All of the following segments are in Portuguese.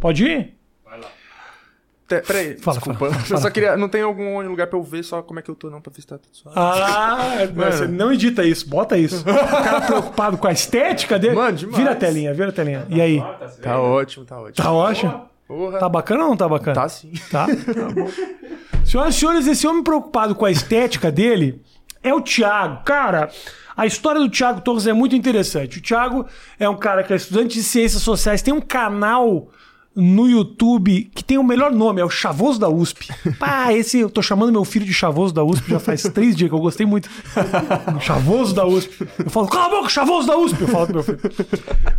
Pode ir? Te- Peraí, Fala, desculpa. fala, eu fala. só queria. Não tem algum lugar pra eu ver só como é que eu tô, não, pra ver se tá tudo suave. Ah, mas você não edita isso, bota isso. O cara preocupado com a estética dele. Mano, demais. Vira a telinha, vira a telinha. E aí? Tá ótimo, tá ótimo. Tá ótimo? Porra. Tá bacana ou não tá bacana? Tá sim. Tá? Tá bom. Senhoras e senhores, esse homem preocupado com a estética dele é o Thiago. Cara, a história do Thiago Torres é muito interessante. O Thiago é um cara que é estudante de ciências sociais, tem um canal no YouTube que tem o melhor nome, é o Chavoso da USP. Pá, esse eu tô chamando meu filho de Chavoso da USP já faz três dias que eu gostei muito. Chavoso da USP. Eu falo, cala a boca, Chavoso da USP. Eu falo pro meu filho.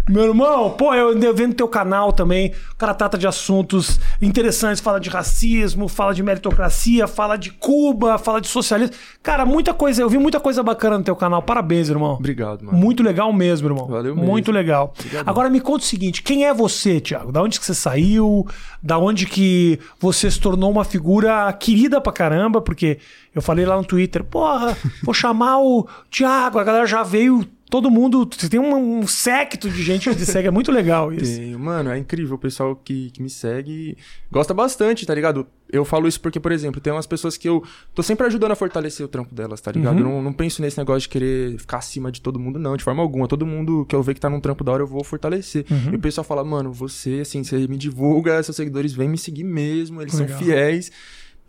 Meu irmão, pô, eu andei vendo teu canal também. O cara trata de assuntos interessantes, fala de racismo, fala de meritocracia, fala de Cuba, fala de socialismo. Cara, muita coisa, eu vi muita coisa bacana no teu canal. Parabéns, irmão. Obrigado, mano. Muito legal mesmo, irmão. Valeu mesmo. Muito legal. Agora me conta o seguinte: quem é você, Thiago? Da onde que você saiu? Da onde que você se tornou uma figura querida pra caramba? Porque eu falei lá no Twitter, porra, vou chamar o Thiago, a galera já veio. Todo mundo. Você tem um, um séquito de gente que te segue, é muito legal isso. Tenho. Mano, é incrível o pessoal que, que me segue gosta bastante, tá ligado? Eu falo isso porque, por exemplo, tem umas pessoas que eu tô sempre ajudando a fortalecer o trampo delas, tá ligado? Uhum. Eu não, não penso nesse negócio de querer ficar acima de todo mundo, não, de forma alguma. Todo mundo que eu ver que tá num trampo da hora, eu vou fortalecer. Uhum. E o pessoal fala, mano, você, assim, você me divulga, seus seguidores vêm me seguir mesmo, eles Legal. são fiéis.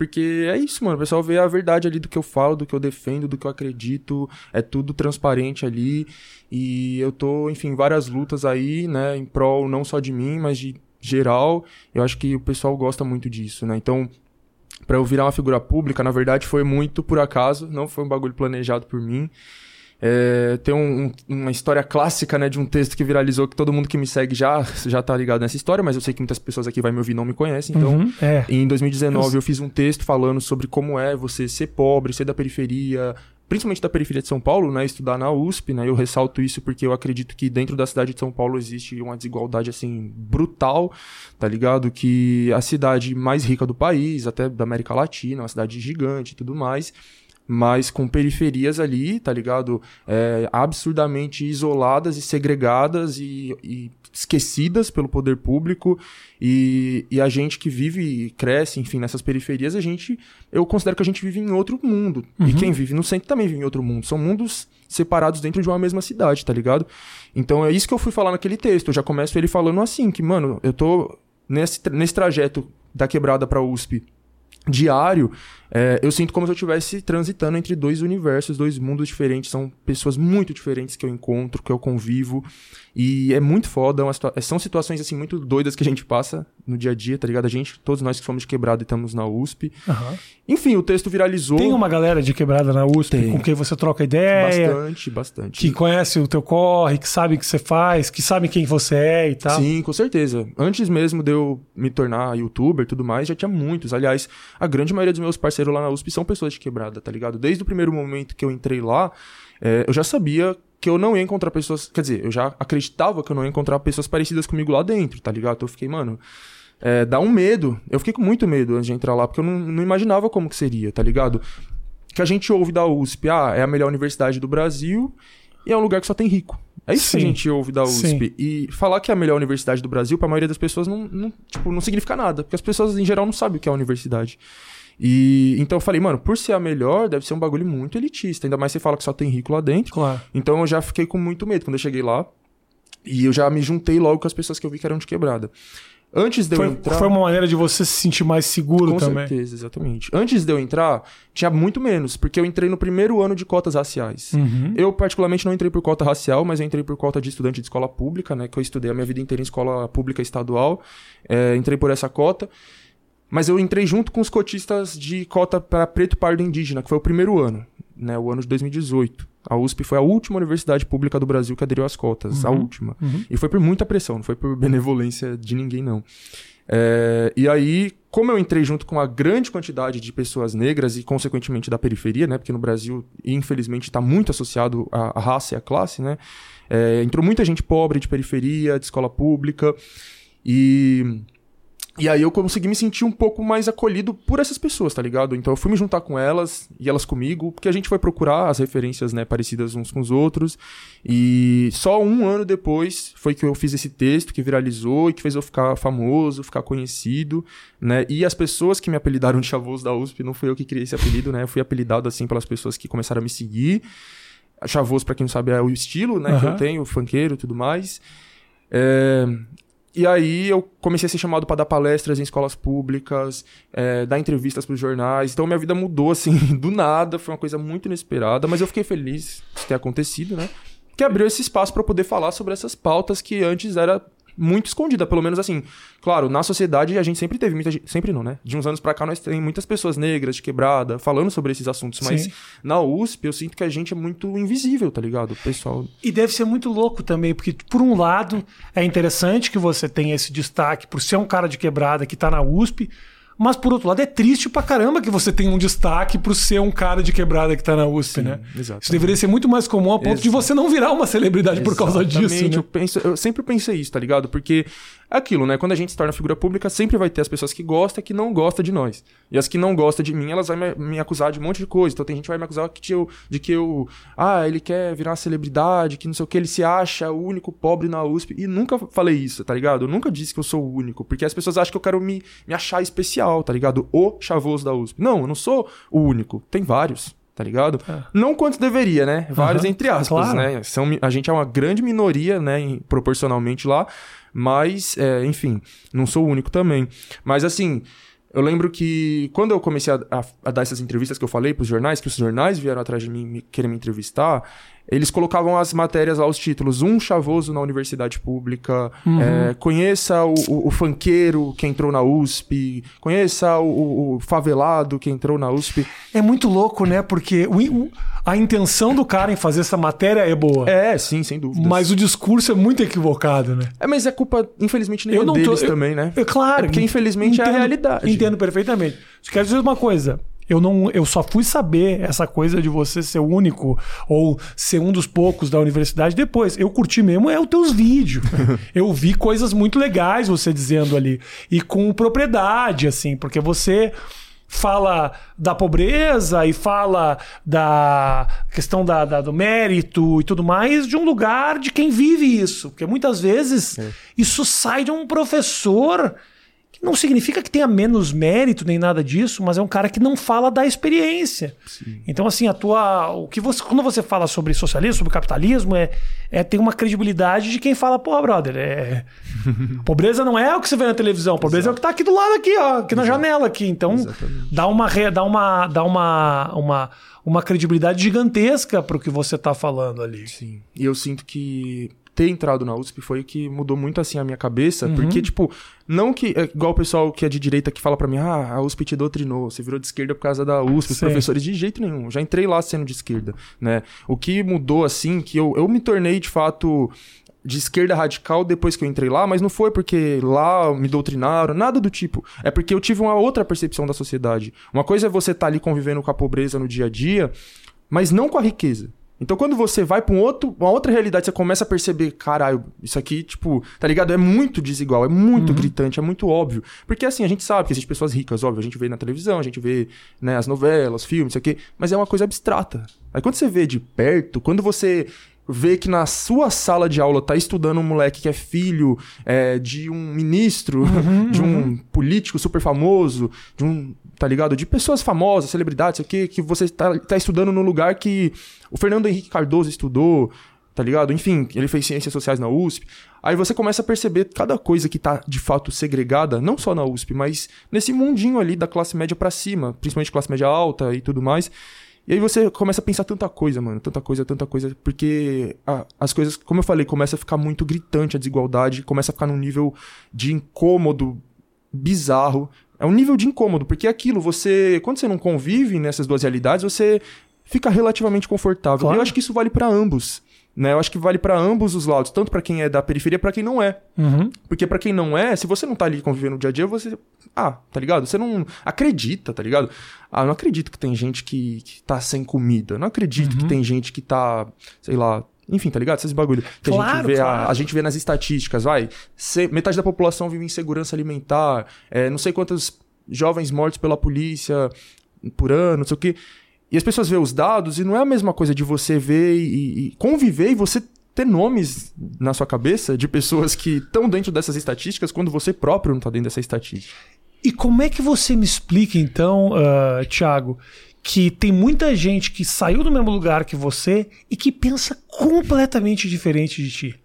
Porque é isso, mano. O pessoal vê a verdade ali do que eu falo, do que eu defendo, do que eu acredito. É tudo transparente ali. E eu tô, enfim, várias lutas aí, né? Em prol não só de mim, mas de geral. Eu acho que o pessoal gosta muito disso, né? Então, pra eu virar uma figura pública, na verdade, foi muito por acaso. Não foi um bagulho planejado por mim. É, tem um- um- uma história clássica, né, de um texto que viralizou que todo mundo que me segue já, já tá ligado nessa história, mas eu sei que muitas pessoas aqui vai me ouvir e não me conhecem, então Uhum, é. em 2019 eu fiz um texto falando sobre como é você ser pobre, ser da periferia, principalmente da periferia de São Paulo, né, estudar na USP, né? Eu ressalto isso porque eu acredito que dentro da cidade de São Paulo existe uma desigualdade assim brutal, tá ligado? Que a cidade mais rica do país, até da América Latina, uma cidade gigante e tudo mais, mas com periferias ali, tá ligado? É, absurdamente isoladas e segregadas e, e esquecidas pelo poder público. E, e a gente que vive e cresce, enfim, nessas periferias, a gente. Eu considero que a gente vive em outro mundo. E quem vive no centro também vive em outro mundo. São mundos separados dentro de uma mesma cidade, tá ligado? Então é isso que eu fui falar naquele texto. Eu já começo ele falando assim: que, mano, eu tô nesse, nesse trajeto da quebrada pra USP diário, é, eu sinto como se eu estivesse transitando entre dois universos, dois mundos diferentes. São pessoas muito diferentes que eu encontro, que eu convivo. E é muito foda. é situa- são situações, assim, muito doidas que a gente passa no dia a dia, tá ligado? A gente, todos nós que somos de quebrada e estamos na USP. Aham. Enfim, o texto viralizou. Tem uma galera de quebrada na USP Tem. com quem você troca ideia, Bastante, bastante. que conhece o teu corre, que sabe o que você faz, que sabe quem você é e tal. Sim, com certeza. Antes mesmo de eu me tornar youtuber e tudo mais, já tinha muitos. Aliás, a grande maioria dos meus parceiros lá na USP são pessoas de quebrada, tá ligado? Desde o primeiro momento que eu entrei lá, é, eu já sabia que eu não ia encontrar pessoas. Quer dizer, eu já acreditava que eu não ia encontrar pessoas parecidas comigo lá dentro, tá ligado? Então eu fiquei, mano. É, dá um medo. Eu fiquei com muito medo antes de entrar lá, porque eu não, não imaginava como que seria, tá ligado? Que a gente ouve da USP, ah, é a melhor universidade do Brasil e é um lugar que só tem rico. É isso que a Sim. gente ouve da USP. Sim. E falar que é a melhor universidade do Brasil, pra maioria das pessoas, não, não, tipo, não significa nada. Porque as pessoas, em geral, não sabem o que é a universidade. E então eu falei, mano, por ser a melhor, deve ser um bagulho muito elitista. Ainda mais você fala que só tem rico lá dentro. Claro. Então eu já fiquei com muito medo quando eu cheguei lá. E eu já me juntei logo com as pessoas que eu vi que eram de quebrada. Antes de eu Foi, entrar. foi uma maneira de você se sentir mais seguro Com também. certeza, exatamente. Antes de eu entrar, tinha muito menos, porque eu entrei no primeiro ano de cotas raciais. Uhum. Eu, particularmente, não entrei por cota racial, mas eu entrei por cota de estudante de escola pública, né? Que eu estudei a minha vida inteira em escola pública estadual. É, entrei por essa cota. Mas eu entrei junto com os cotistas de cota para preto pardo indígena, que foi o primeiro ano, né? O ano de 2018. A USP foi a última universidade pública do Brasil que aderiu às cotas, a Uhum. última. Uhum. E foi por muita pressão, não foi por benevolência de ninguém, não. É, e aí, como eu entrei junto com uma grande quantidade de pessoas negras e, consequentemente, da periferia, né? Porque no Brasil, infelizmente, está muito associado à, à raça e à classe, né? É, entrou muita gente pobre de periferia, de escola pública. E E aí eu consegui me sentir um pouco mais acolhido por essas pessoas, tá ligado? Então eu fui me juntar com elas e elas comigo, porque a gente foi procurar as referências, né, parecidas uns com os outros. E só um ano depois foi que eu fiz esse texto que viralizou e que fez eu ficar famoso, ficar conhecido, né? E as pessoas que me apelidaram de Chavoso da USP, não fui eu que criei esse apelido, né? Eu fui apelidado assim pelas pessoas que começaram a me seguir. Chavoso, pra quem não sabe, é o estilo, né, que eu tenho, funkeiro e tudo mais. É, e aí eu comecei a ser chamado para dar palestras em escolas públicas, é, dar entrevistas para os jornais. Então minha vida mudou assim do nada, foi uma coisa muito inesperada, mas eu fiquei feliz de ter acontecido, né? Que abriu esse espaço para poder falar sobre essas pautas que antes era muito escondida, pelo menos assim. Claro, na sociedade a gente sempre teve muita gente, sempre não, né? De uns anos para cá nós tem muitas pessoas negras de quebrada falando sobre esses assuntos, mas Sim. na USP eu sinto que a gente é muito invisível, tá ligado? O pessoal E deve ser muito louco também, porque, por um lado, é interessante que você tenha esse destaque por ser um cara de quebrada que tá na USP, mas, por outro lado, é triste pra caramba que você tenha um destaque por ser um cara de quebrada que tá na USP, né? exatamente. Isso deveria ser muito mais comum a ponto de você não virar uma celebridade por causa disso. Exatamente, Né? Eu, penso, eu sempre pensei isso, tá ligado? Porque aquilo, né? Quando a gente se torna figura pública, sempre vai ter as pessoas que gostam e que não gostam de nós. E as que não gostam de mim, elas vão me, me acusar de um monte de coisa. Então tem gente que vai me acusar que eu, de que eu. Ah, ele quer virar uma celebridade, que não sei o que, ele se acha o único pobre na USP. E nunca falei isso, tá ligado? Eu nunca disse que eu sou o único. Porque as pessoas acham que eu quero me, me achar especial, tá ligado? O chavoso da USP. Não, eu não sou o único. Tem vários. Tá ligado? É. Não quantos deveria, né? Vários Aham, entre aspas, claro. né? São, a gente é uma grande minoria, né, em- proporcionalmente lá, mas, é, enfim, não sou o único também. Mas, assim, eu lembro que quando eu comecei a, a- a dar essas entrevistas que eu falei pros jornais, que os jornais vieram atrás de mim me, querer me entrevistar, eles colocavam as matérias lá, os títulos, um chavoso na universidade pública, é, conheça o, o, o funkeiro que entrou na USP, conheça o, o- favelado que entrou na USP. É muito louco, né? Porque a intenção do cara em fazer essa matéria é boa. É, sim, sem dúvida. Mas o discurso é muito equivocado, né? É, mas é culpa, infelizmente, nem Eu não tô- deles eu- também, né? É claro. É porque, infelizmente, é a realidade. Entendo perfeitamente. Só quero dizer uma coisa. Eu, não, eu só fui saber essa coisa de você ser o único ou ser um dos poucos da universidade depois. Eu curti mesmo é os teus vídeos. eu vi coisas muito legais você dizendo ali. E com propriedade, assim, porque você fala da pobreza e fala da questão da, da- do mérito e tudo mais de um lugar de quem vive isso. Porque muitas vezes isso sai de um professor não significa que tenha menos mérito nem nada disso, mas é um cara que não fala da experiência. Então, assim, a tua. O que você, quando você fala sobre socialismo, sobre capitalismo, é, é tem uma credibilidade de quem fala, pô, brother, é. pobreza não é o que você vê na televisão, pobreza é o que tá aqui do lado, aqui, ó, aqui na janela aqui. Então, Exatamente. dá uma, dá uma, dá uma, uma, uma credibilidade gigantesca pro que você tá falando ali. Sim. E eu sinto que ter entrado na USP foi o que mudou muito assim a minha cabeça, Uhum. porque tipo, não que é igual o pessoal que é de direita que fala pra mim: "Ah, a USP te doutrinou, você virou de esquerda por causa da USP, os professores de jeito nenhum". Já entrei lá sendo de esquerda, né? O que mudou assim que eu, eu me tornei de fato de esquerda radical depois que eu entrei lá, mas não foi porque lá me doutrinaram, nada do tipo. É porque eu tive uma outra percepção da sociedade. Uma coisa é você estar ali convivendo com a pobreza no dia a dia, mas não com a riqueza. Então, quando você vai pra um outro, uma outra realidade, você começa a perceber, caralho, isso aqui, tipo, tá ligado? É muito desigual, é muito gritante, é muito óbvio. Porque, assim, a gente sabe que existem pessoas ricas, óbvio, a gente vê na televisão, a gente vê, né, as novelas, filmes, isso aqui, mas é uma coisa abstrata. Aí, quando você vê de perto, quando você vê que na sua sala de aula tá estudando um moleque que é filho é, de um ministro, de um político super famoso, de um, tá ligado? De pessoas famosas, celebridades, aqui, que você tá, tá estudando no lugar que o Fernando Henrique Cardoso estudou, tá ligado? Enfim, ele fez ciências sociais na USP. Aí você começa a perceber cada coisa que tá de fato segregada, não só na USP, mas nesse mundinho ali da classe média pra cima, principalmente classe média alta e tudo mais. E aí você começa a pensar tanta coisa, mano, tanta coisa, tanta coisa, porque as coisas, como eu falei, começa a ficar muito gritante a desigualdade, começa a ficar num nível de incômodo bizarro. É um nível de incômodo, porque é aquilo, você, quando você não convive nessas duas realidades, você fica relativamente confortável. Claro. E eu acho que isso vale pra ambos, né? Eu acho que vale pra ambos os lados, tanto pra quem é da periferia, pra quem não é. Uhum. Porque pra quem não é, se você não tá ali convivendo no dia a dia, você. Ah, tá ligado? Você não acredita, tá ligado? Ah, eu não acredito que tem gente que, que tá sem comida. Não acredito que tem gente que tá, sei lá, Enfim, tá ligado? Esses bagulho que Claro, a gente vê claro. a, a gente vê nas estatísticas, vai. se- metade da população vive em insegurança alimentar, é, não sei quantos jovens mortos pela polícia por ano, não sei o quê. E as pessoas veem os dados e não é a mesma coisa de você ver e, e conviver e você ter nomes na sua cabeça de pessoas que estão dentro dessas estatísticas quando você próprio não tá dentro dessa estatística. E como é que você me explica, então, uh, Thiago, que tem muita gente que saiu do mesmo lugar que você e que pensa completamente diferente de ti?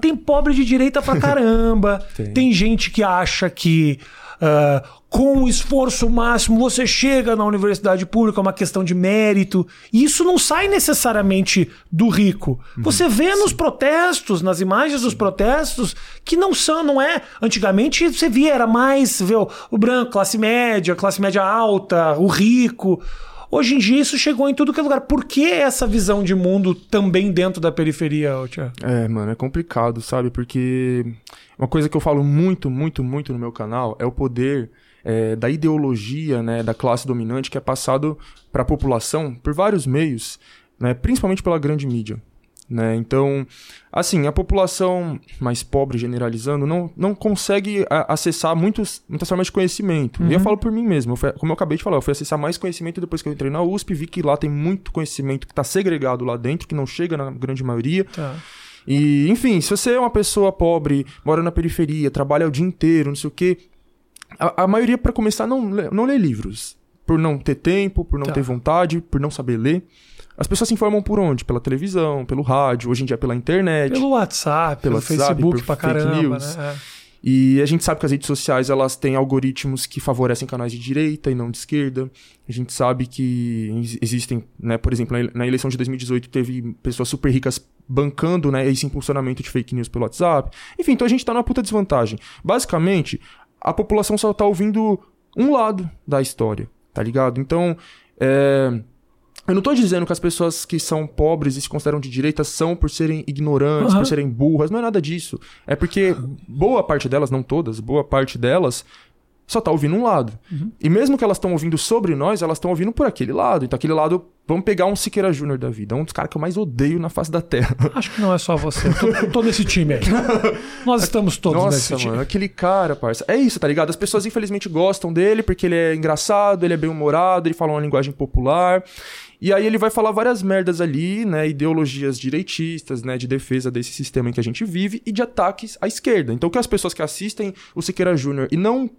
Tem pobre de direita pra caramba, tem. Tem. gente que acha que uh, com o esforço máximo você chega na universidade pública, é uma questão de mérito. E isso não sai necessariamente do rico. Você vê nos protestos, nas imagens dos protestos, que não são, não é. Antigamente você via, era mais vê, o, o branco, classe média, classe média alta, o rico. Hoje em dia isso chegou em tudo que é lugar. Por que essa visão de mundo também dentro da periferia, Thiago? É, mano, é complicado, sabe? Porque uma coisa que eu falo muito, muito, muito no meu canal é o poder é, da ideologia, né, da classe dominante que é passado para a população por vários meios, né, principalmente pela grande mídia. Né? Então, assim, a população mais pobre, generalizando, não, não consegue a- acessar muitos, muitas formas de conhecimento. E eu falo por mim mesmo, eu fui- como eu acabei de falar, eu fui acessar mais conhecimento depois que eu entrei na USP, vi que lá tem muito conhecimento que está segregado lá dentro, que não chega na grande maioria. Tá. E, enfim, se você é uma pessoa pobre, mora na periferia, trabalha o dia inteiro, não sei o quê, a, a maioria, para começar, não, lê- não lê livros. Por não ter tempo, por não Tá. ter vontade, por não saber ler. As pessoas se informam por onde? Pela televisão, pelo rádio, hoje em dia pela internet. Pelo WhatsApp, pelo, Pelo WhatsApp, Facebook por pra fake caramba, news. né? E a gente sabe que as redes sociais elas têm algoritmos que favorecem canais de direita e não de esquerda. A gente sabe que ex- existem, né, por exemplo, na ele- na eleição de 2018 teve pessoas super ricas bancando, né, esse impulsionamento de fake news pelo WhatsApp. Enfim, então a gente tá numa puta desvantagem. Basicamente, a população só tá ouvindo um lado da história, tá ligado? Então, é, eu não tô dizendo que as pessoas que são pobres e se consideram de direita são por serem ignorantes, Aham. por serem burras, não é nada disso. É porque boa parte delas, não todas, boa parte delas só tá ouvindo um lado. E mesmo que elas estão ouvindo sobre nós, elas estão ouvindo por aquele lado. Então aquele lado, vamos pegar um Siqueira Júnior da vida, um dos caras que eu mais odeio na face da terra. Acho que não é só você. Eu tô, nesse time aí. Nós estamos todos Nossa, nesse time. mano, aquele cara, parça. É isso, tá ligado? As pessoas infelizmente gostam dele porque ele é engraçado, ele é bem humorado, ele fala uma linguagem popular. E aí ele vai falar várias merdas ali, né? Ideologias direitistas, né? De defesa desse sistema em que a gente vive e de ataques à esquerda. Então, que as pessoas que assistem o Siqueira Júnior e não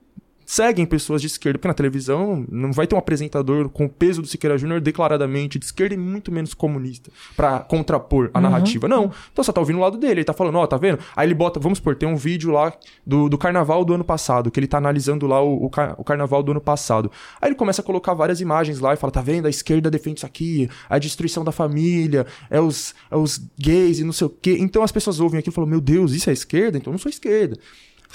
seguem pessoas de esquerda, porque na televisão não vai ter um apresentador com o peso do Siqueira Júnior declaradamente de esquerda e muito menos comunista pra contrapor a narrativa. Não. Então você tá ouvindo o lado dele, ele tá falando, ó, tá vendo? Aí ele bota, vamos supor, tem um vídeo lá do, do carnaval do ano passado, que ele tá analisando lá o, o, car- o carnaval do ano passado. Aí ele começa a colocar várias imagens lá e fala, tá vendo? A esquerda defende isso aqui, a destruição da família, é os, é os gays e não sei o quê. Então as pessoas ouvem aquilo e falam, meu Deus, isso é esquerda? Então eu não sou esquerda.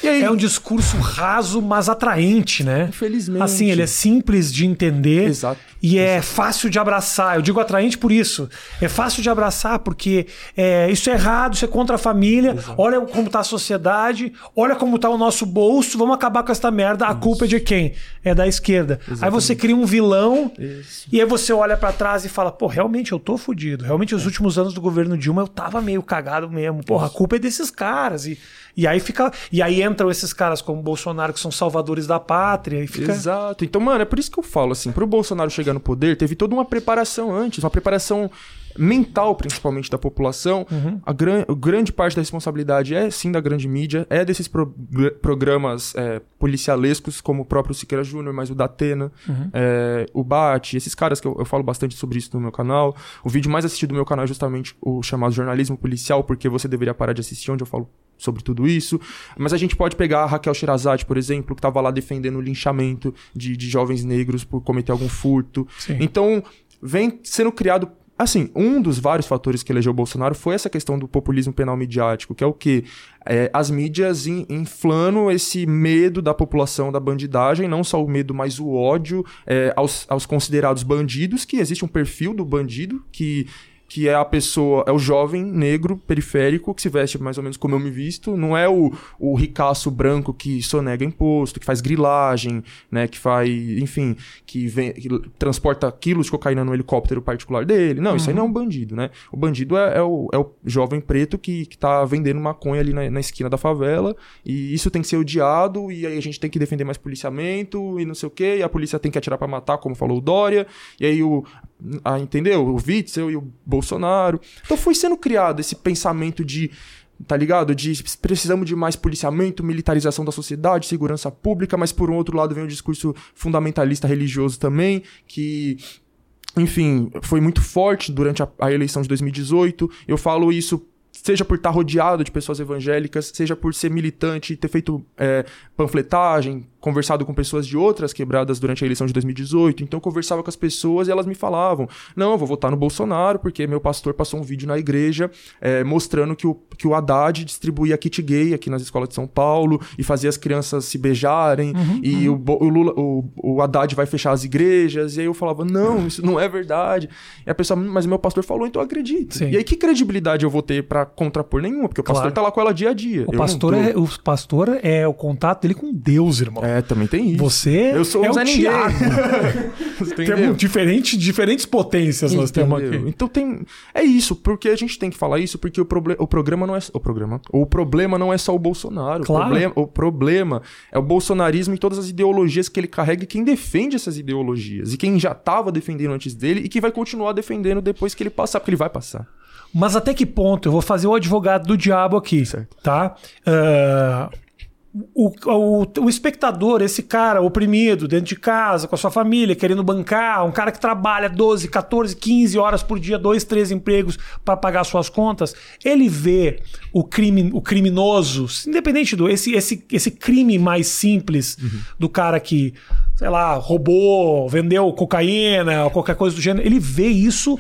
E aí, É um discurso raso, mas atraente, né? infelizmente... Assim, ele é simples de entender Exato. e é fácil de abraçar. Eu digo atraente por isso. É fácil de abraçar porque é, isso é errado, isso é contra a família. Olha como tá a sociedade, olha como tá o nosso bolso. Vamos acabar com essa merda. A culpa é de quem? É da esquerda. Aí você cria um vilão Isso. e aí você olha pra trás e fala: pô, realmente eu tô fudido. Realmente os últimos anos do governo Dilma eu tava meio cagado mesmo. Porra, a culpa é desses caras. E, e aí fica. E aí entram esses caras como Bolsonaro, que são salvadores da pátria. E fica. Exato. Então, mano, é por isso que eu falo assim, pro Bolsonaro chegar no poder, teve toda uma preparação antes, uma preparação mental, principalmente, da população. A gran grande parte da responsabilidade é, sim, da grande mídia, é desses pro- programas é, policialescos, como o próprio Siqueira Júnior, mas o da Atena, é, o Bate, esses caras que eu, eu falo bastante sobre isso no meu canal. O vídeo mais assistido do meu canal é justamente o chamado jornalismo policial, porque você deveria parar de assistir, onde eu falo sobre tudo isso. Mas a gente pode pegar a Raquel Sherazade, por exemplo, que estava lá defendendo o linchamento de, de jovens negros por cometer algum furto. Sim. Então, vem sendo criado. Assim, um dos vários fatores que elegeu o Bolsonaro foi essa questão do populismo penal midiático, que é o quê? É, as mídias in- inflando esse medo da população da bandidagem, não só o medo, mas o ódio é, aos, aos considerados bandidos, que existe um perfil do bandido que que é a pessoa, é o jovem negro periférico que se veste mais ou menos como eu me visto, não é o, o ricaço branco que sonega imposto, que faz grilagem, né, que faz, enfim, que, vem, que transporta quilos de cocaína no helicóptero particular dele. Não, uhum. isso aí não é um bandido, né? O bandido é, é, o, é o jovem preto que, que tá vendendo maconha ali na, na esquina da favela e isso tem que ser odiado e aí a gente tem que defender mais policiamento e não sei o que, e a polícia tem que atirar para matar, como falou o Dória, e aí o, a, entendeu? O Witzel e o Bolsonaro. Então foi sendo criado esse pensamento de tá ligado? De precisamos de mais policiamento, militarização da sociedade, segurança pública, mas por um outro lado vem um discurso fundamentalista religioso também, que enfim, foi muito forte durante a, a eleição de 2018. Eu falo isso seja por estar rodeado de pessoas evangélicas, seja por ser militante e ter feito é, panfletagem, conversado com pessoas de outras quebradas durante a eleição de 2018. Então eu conversava com as pessoas e elas me falavam: não, eu vou votar no Bolsonaro porque meu pastor passou um vídeo na igreja é, mostrando que o, que o Haddad distribuía kit gay aqui nas escolas de São Paulo e fazia as crianças se beijarem uhum, e uhum. O, o, Lula, o, o Haddad vai fechar as igrejas. E aí eu falava: não, isso não é verdade. E a pessoa, mas meu pastor falou, então eu acredito. Sim. E aí que credibilidade eu vou ter para contrapor nenhuma? Porque o pastor claro. tá lá com ela dia a dia. O pastor, tô... é, o pastor é o contato dele com Deus, irmão. É, também tem isso. Você Eu sou é o Tiago. temos diferente, diferentes potências Entendeu? nós temos aqui. Então tem. É isso, porque a gente tem que falar isso, porque o, proble... o programa não é. O programa. O problema não é só o Bolsonaro. Claro. O, problema... o problema é o bolsonarismo e todas as ideologias que ele carrega e quem defende essas ideologias. E quem já estava defendendo antes dele e que vai continuar defendendo depois que ele passar, porque ele vai passar. Mas até que ponto? Eu vou fazer o advogado do diabo aqui, certo. tá? Uh, o, o, o, espectador, esse cara oprimido dentro de casa, com a sua família, querendo bancar, um cara que trabalha 12, 14, 15 horas por dia, dois, três empregos para pagar suas contas, ele vê o crime, o criminoso, independente do esse, esse, esse crime mais simples uhum. do cara que, sei lá, roubou, vendeu cocaína, qualquer coisa do gênero, ele vê isso,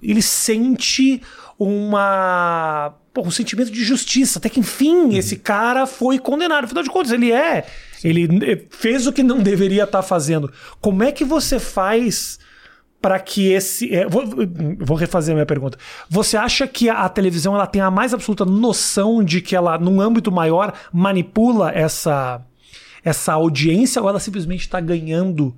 ele sente uma um sentimento de justiça. Até que, enfim, uhum. esse cara foi condenado. Afinal de contas, ele é. Ele fez o que não deveria estar tá fazendo. Como é que você faz para que esse. É, vou, vou, refazer a minha pergunta. Você acha que a, a, televisão ela tem a mais absoluta noção de que ela, num âmbito maior, manipula essa, essa audiência ou ela simplesmente está ganhando?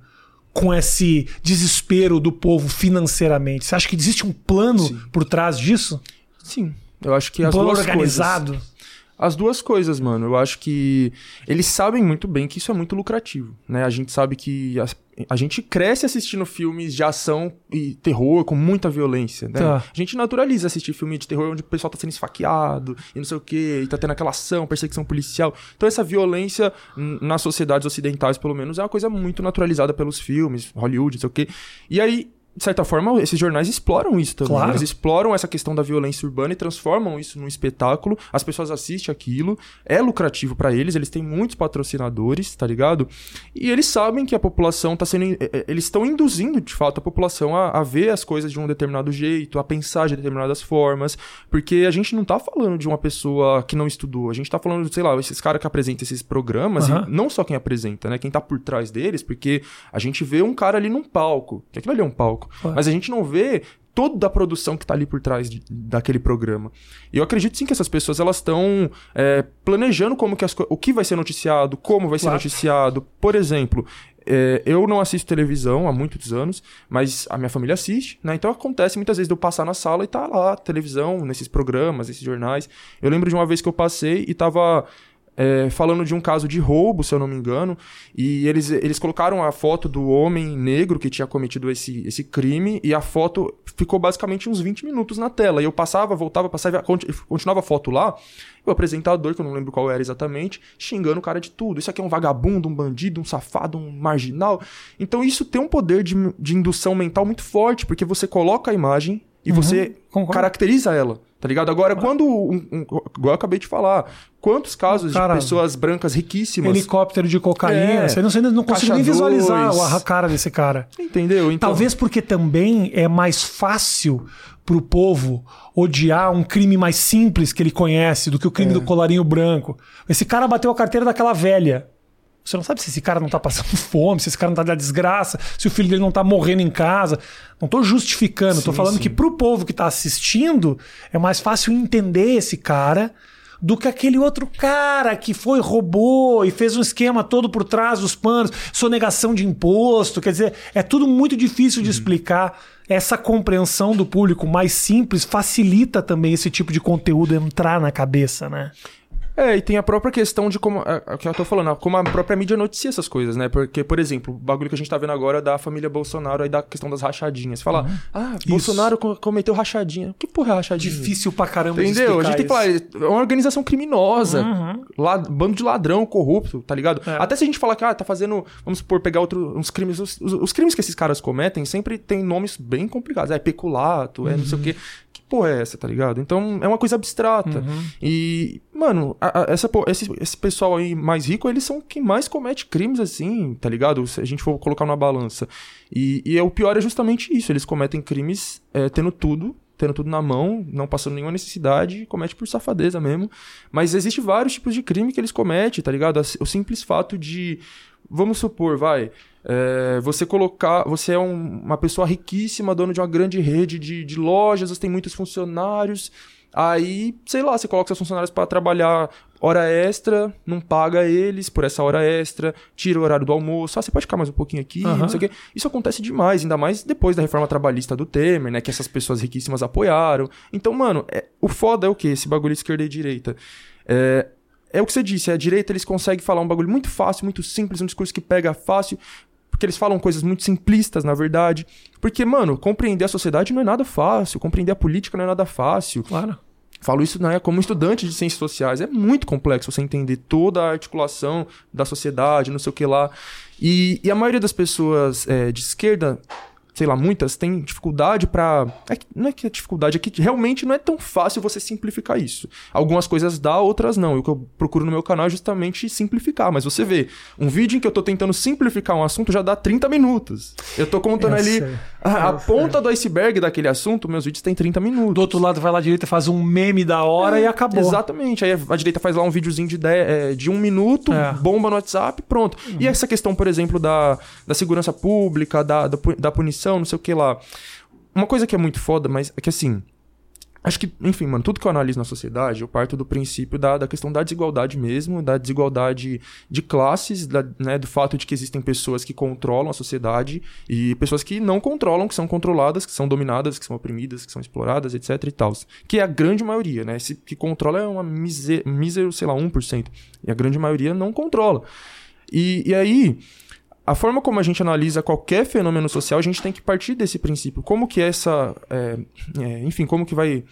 Com esse desespero do povo financeiramente. Você acha que existe um plano Sim. por trás disso? Sim, eu acho que as duas organizado. coisas. As duas coisas, mano. Eu acho que eles sabem muito bem que isso é muito lucrativo, né? A gente sabe que a, a gente cresce assistindo filmes de ação e terror com muita violência, né? Tá. A gente naturaliza assistir filme de terror onde o pessoal tá sendo esfaqueado e não sei o quê, e tá tendo aquela ação, perseguição policial. Então essa violência nas sociedades ocidentais, pelo menos, é uma coisa muito naturalizada pelos filmes, Hollywood, não sei o quê. E aí de certa forma, esses jornais exploram isso também. Claro. Eles exploram essa questão da violência urbana e transformam isso num espetáculo. As pessoas assistem aquilo, é lucrativo para eles, eles têm muitos patrocinadores, tá ligado? E eles sabem que a população tá sendo. Eles estão induzindo, de fato, a população a, a, ver as coisas de um determinado jeito, a pensar de determinadas formas. Porque a gente não tá falando de uma pessoa que não estudou, a gente tá falando, sei lá, esses caras que apresentam esses programas, uhum. e não só quem apresenta, né? Quem tá por trás deles, porque a gente vê um cara ali num palco, que aquilo ali é um palco. Mas a gente não vê toda a produção que está ali por trás de, daquele programa. E eu acredito sim que essas pessoas elas estão é, planejando como que as, o que vai ser noticiado, como vai claro. ser noticiado. Por exemplo, é, eu não assisto televisão há muitos anos, mas a minha família assiste, né? Então acontece muitas vezes de eu passar na sala e tá lá, televisão, nesses programas, nesses jornais. Eu lembro de uma vez que eu passei e tava é, falando de um caso de roubo, se eu não me engano, e eles, eles colocaram a foto do homem negro que tinha cometido esse, esse crime, e a foto ficou basicamente uns 20 minutos na tela. E eu passava, voltava, passava, continuava a foto lá, o apresentador, que eu não lembro qual era exatamente, xingando o cara de tudo. Isso aqui é um vagabundo, um bandido, um safado, um marginal. Então isso tem um poder de, de indução mental muito forte, porque você coloca a imagem e uhum, você concordo. caracteriza ela. Tá ligado? Agora, quando. Um, um, igual eu acabei de falar, quantos casos cara, de pessoas brancas riquíssimas. Helicóptero de cocaína. É, você não, você não consigo nem visualizar dois. a cara desse cara. Entendeu? Então... Talvez porque também é mais fácil pro povo odiar um crime mais simples que ele conhece do que o crime é. do colarinho branco. Esse cara bateu a carteira daquela velha. Você não sabe se esse cara não tá passando fome, se esse cara não tá da desgraça, se o filho dele não tá morrendo em casa. Não tô justificando, tô falando sim. que pro povo que tá assistindo é mais fácil entender esse cara do que aquele outro cara que foi, roubou e fez um esquema todo por trás dos panos, sonegação de imposto. Quer dizer, é tudo muito difícil de uhum. explicar. Essa compreensão do público mais simples facilita também esse tipo de conteúdo entrar na cabeça, né? É, e tem a própria questão de como. É, é, que eu tô falando, como a própria mídia noticia essas coisas, né? Porque, por exemplo, o bagulho que a gente tá vendo agora da família Bolsonaro aí da questão das rachadinhas. Fala, uhum. ah, Isso. Bolsonaro cometeu rachadinha. Que porra é rachadinha? Difícil pra caramba Entendeu? a gente tem que falar, é uma organização criminosa. Uhum. Lad, bando de ladrão, corrupto, tá ligado? É. Até se a gente falar que, ah, tá fazendo, vamos supor, pegar outro, uns crimes. Os, os, os, crimes que esses caras cometem sempre tem nomes bem complicados. É peculato, é não sei o uhum. quê porra é essa, tá ligado? Então é uma coisa abstrata. Uhum. E, mano, a, a, essa, esse, esse pessoal aí mais rico, eles são quem mais comete crimes assim, tá ligado? Se a gente for colocar numa balança. E, e é, o pior é justamente isso: eles cometem crimes é, tendo tudo. Tendo tudo na mão, não passando nenhuma necessidade, comete por safadeza mesmo. Mas existe vários tipos de crime que eles cometem, tá ligado? O simples fato de. Vamos supor, vai. É, você colocar. Você é um, uma pessoa riquíssima, dono de uma grande rede de, de lojas, você tem muitos funcionários. Aí, sei lá, você coloca seus funcionários para trabalhar hora extra, não paga eles por essa hora extra, tira o horário do almoço. Ah, você pode ficar mais um pouquinho aqui, uhum. não sei o quê. Isso acontece demais, ainda mais depois da reforma trabalhista do Temer, né? Que essas pessoas riquíssimas apoiaram. Então, mano, é, o foda é o quê? Esse bagulho esquerda e direita. É, é o que você disse, a direita eles conseguem falar um bagulho muito fácil, muito simples, um discurso que pega fácil, porque eles falam coisas muito simplistas, na verdade. Porque, mano, compreender a sociedade não é nada fácil, compreender a política não é nada fácil. Claro. Falo isso né, como estudante de ciências sociais. É muito complexo você entender toda a articulação da sociedade, não sei o que lá. E, e a maioria das pessoas é, de esquerda sei lá, muitas têm dificuldade para é não é que é dificuldade, é que realmente não é tão fácil você simplificar isso. Algumas coisas dá, outras não. E o que eu procuro no meu canal é justamente simplificar. Mas você vê, um vídeo em que eu tô tentando simplificar um assunto já dá 30 minutos. Eu tô contando eu ali a, a ponta do iceberg daquele assunto, meus vídeos têm 30 minutos. Do outro lado vai lá à direita, faz um meme da hora é, e acabou. Exatamente. Aí a direita faz lá um videozinho de, 10, é, de um minuto, é. bomba no WhatsApp, pronto. Uhum. E essa questão, por exemplo, da, da segurança pública, da, da, da punição não sei o que lá. Uma coisa que é muito foda, mas é que assim. Acho que, enfim, mano, tudo que eu analiso na sociedade, eu parto do princípio da, da questão da desigualdade mesmo, da desigualdade de classes, da, né, do fato de que existem pessoas que controlam a sociedade e pessoas que não controlam, que são controladas, que são dominadas, que são oprimidas, que são exploradas, etc e tal. Que é a grande maioria, né? Esse que controla é uma mísero, sei lá, 1%. E a grande maioria não controla. E, e aí, a forma como a gente analisa qualquer fenômeno social, a gente tem que partir desse princípio. Como que essa. É, é, enfim, como que vai.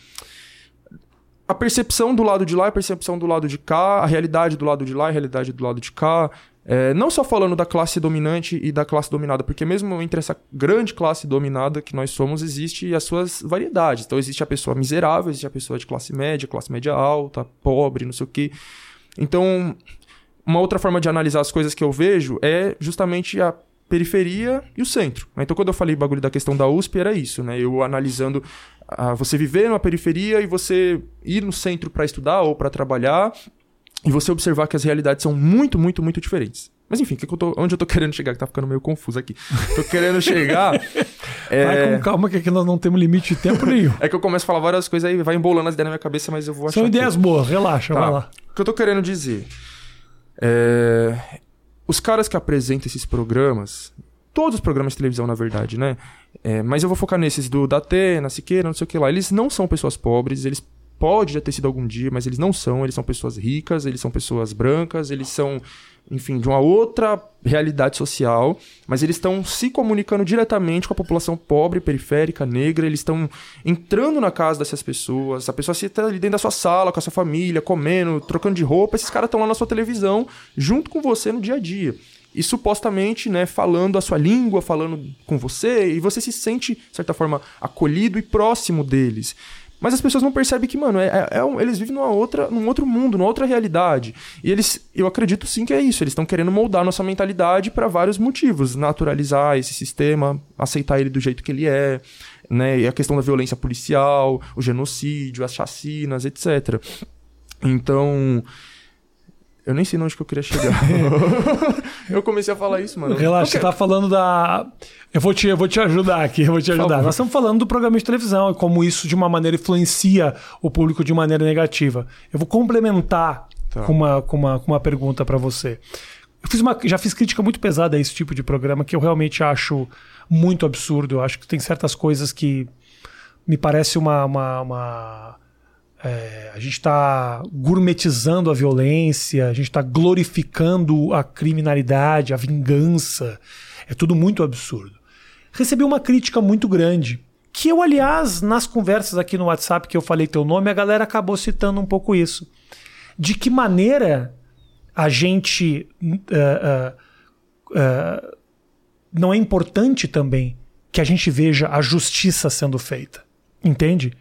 A percepção do lado de lá, a percepção do lado de cá, a realidade do lado de lá, a realidade do lado de cá. É, não só falando da classe dominante e da classe dominada, porque mesmo entre essa grande classe dominada que nós somos, existe as suas variedades. Então existe a pessoa miserável, existe a pessoa de classe média, classe média alta, pobre, não sei o quê. Então, uma outra forma de analisar as coisas que eu vejo é justamente a periferia e o centro. Então, quando eu falei bagulho da questão da USP, era isso, né? Eu analisando uh, você viver numa periferia e você ir no centro para estudar ou para trabalhar e você observar que as realidades são muito, muito, muito diferentes. Mas enfim, que que eu tô, onde eu tô querendo chegar? Que tá ficando meio confuso aqui. Tô querendo chegar. é... Vai com calma, que aqui nós não temos limite de tempo nenhum. é que eu começo a falar várias coisas aí, vai embolando as ideias na minha cabeça, mas eu vou achar. São ideias boas, relaxa, tá. vai lá. O que eu tô querendo dizer? É... Os caras que apresentam esses programas, todos os programas de televisão, na verdade, né? É, mas eu vou focar nesses do da Atena, Siqueira, não sei o que lá. Eles não são pessoas pobres, eles podem já ter sido algum dia, mas eles não são. Eles são pessoas ricas, eles são pessoas brancas, eles são enfim, de uma outra realidade social, mas eles estão se comunicando diretamente com a população pobre, periférica, negra, eles estão entrando na casa dessas pessoas, a pessoa está ali dentro da sua sala, com a sua família, comendo, trocando de roupa, esses caras estão lá na sua televisão, junto com você no dia a dia. E supostamente, né, falando a sua língua, falando com você, e você se sente, de certa forma, acolhido e próximo deles. Mas as pessoas não percebem que, mano, é, é, é um, eles vivem numa outra, num outro mundo, numa outra realidade. E eles, eu acredito sim que é isso. Eles estão querendo moldar nossa mentalidade para vários motivos. Naturalizar esse sistema, aceitar ele do jeito que ele é, né? E a questão da violência policial, o genocídio, as chacinas, etc. Então, Eu nem sei onde que eu queria chegar. eu comecei a falar isso, mano. Relaxa, você tá falando da. Eu vou, te, eu vou te ajudar aqui, eu vou te ajudar. Nós estamos falando do programa de televisão e como isso de uma maneira influencia o público de maneira negativa. Eu vou complementar tá. com, uma, com, uma, com uma pergunta para você. Eu fiz uma, já fiz crítica muito pesada a esse tipo de programa que eu realmente acho muito absurdo. Eu acho que tem certas coisas que me parece uma, uma, uma é, a gente está gourmetizando a violência, a gente está glorificando a criminalidade, a vingança. É tudo muito absurdo. Recebi uma crítica muito grande. Que eu, aliás, nas conversas aqui no WhatsApp que eu falei teu nome, a galera acabou citando um pouco isso. De que maneira a gente. Uh, uh, uh, não é importante também que a gente veja a justiça sendo feita. Entende?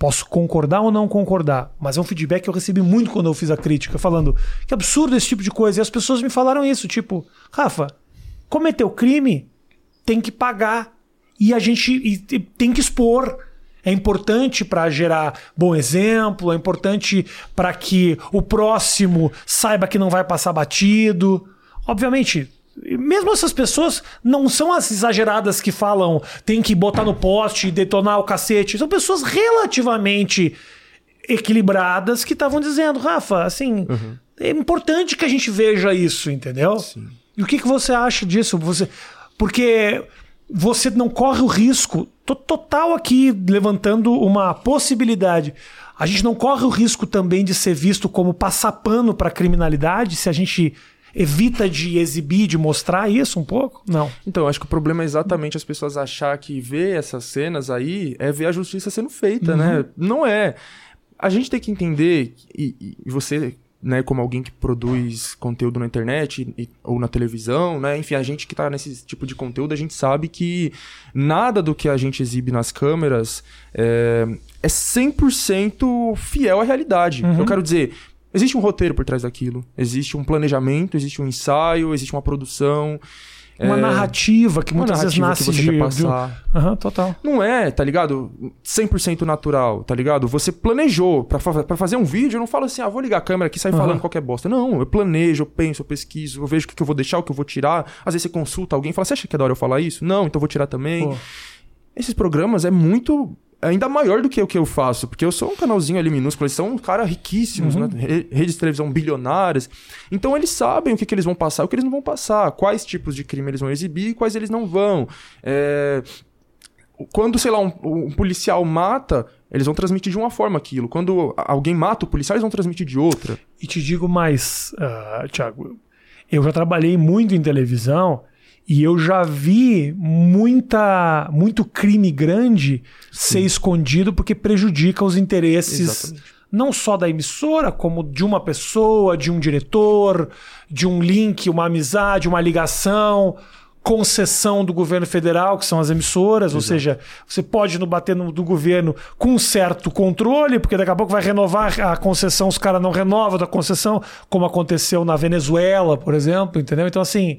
Posso concordar ou não concordar, mas é um feedback que eu recebi muito quando eu fiz a crítica, falando que absurdo esse tipo de coisa. E as pessoas me falaram isso, tipo, Rafa, cometeu crime, tem que pagar. E a gente e, e tem que expor. É importante para gerar bom exemplo, é importante para que o próximo saiba que não vai passar batido. Obviamente, mesmo essas pessoas não são as exageradas que falam tem que botar no poste e detonar o cacete. São pessoas relativamente equilibradas que estavam dizendo, Rafa, assim, uhum. é importante que a gente veja isso, entendeu? Sim. E o que, que você acha disso? Você, porque você não corre o risco, tô total aqui levantando uma possibilidade. A gente não corre o risco também de ser visto como passar pano para a criminalidade se a gente evita de exibir, de mostrar isso um pouco? Não. Então, acho que o problema é exatamente as pessoas achar que ver essas cenas aí é ver a justiça sendo feita, né? uhum. né? Não é. A gente tem que entender, e, e você né, como alguém que produz conteúdo na internet e, ou na televisão, né? Enfim, a gente que está nesse tipo de conteúdo, a gente sabe que nada do que a gente exibe nas câmeras é, é 100% fiel à realidade. Uhum. Eu quero dizer, Existe um roteiro por trás daquilo. Existe um planejamento, existe um ensaio, existe uma produção. Uma é... narrativa que muitas narrativa vezes nasce que você de... quer passar. Aham, uhum, total. Não é, tá ligado? 100% natural, tá ligado? Você planejou para fa fazer um vídeo, eu não falo assim, ah, vou ligar a câmera aqui e sair uhum. falando qualquer bosta. Não, eu planejo, eu penso, eu pesquiso, eu vejo o que, que eu vou deixar, o que eu vou tirar. Às vezes você consulta alguém e fala, você acha que é da hora eu falar isso? Não, então eu vou tirar também. Pô. Esses programas é muito ainda maior do que o que eu faço, porque eu sou um canalzinho ali minúsculo, eles são um cara riquíssimos, uhum. né? Redes de televisão bilionárias. Então eles sabem o que, que eles vão passar, o que eles não vão passar, quais tipos de crime eles vão exibir e quais eles não vão. É... Quando, sei lá, um, um policial mata, eles vão transmitir de uma forma aquilo. Quando alguém mata o policial, eles vão transmitir de outra. E te digo mais, uh, Thiago, eu já trabalhei muito em televisão e eu já vi muita, muito crime grande Sim. ser escondido porque prejudica os interesses Exatamente. não só da emissora, como de uma pessoa, de um diretor, de um link, uma amizade, uma ligação concessão do governo federal, que são as emissoras, Exato. ou seja, você pode não bater no do governo com um certo controle, porque daqui a pouco vai renovar a concessão, os caras não renovam da concessão, como aconteceu na Venezuela, por exemplo, entendeu? Então, assim,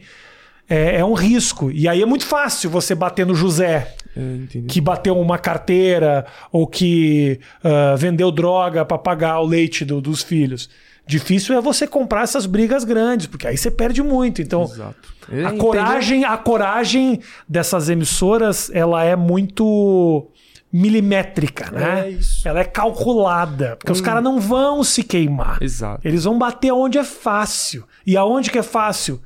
é, é um risco. E aí é muito fácil você bater no José, é, que bateu uma carteira ou que uh, vendeu droga para pagar o leite do, dos filhos. Difícil é você comprar essas brigas grandes, porque aí você perde muito. Então, a coragem, a coragem dessas emissoras, ela é muito milimétrica, né? É isso. Ela é calculada, porque hum. os caras não vão se queimar. Exato. Eles vão bater onde é fácil. E aonde que é fácil?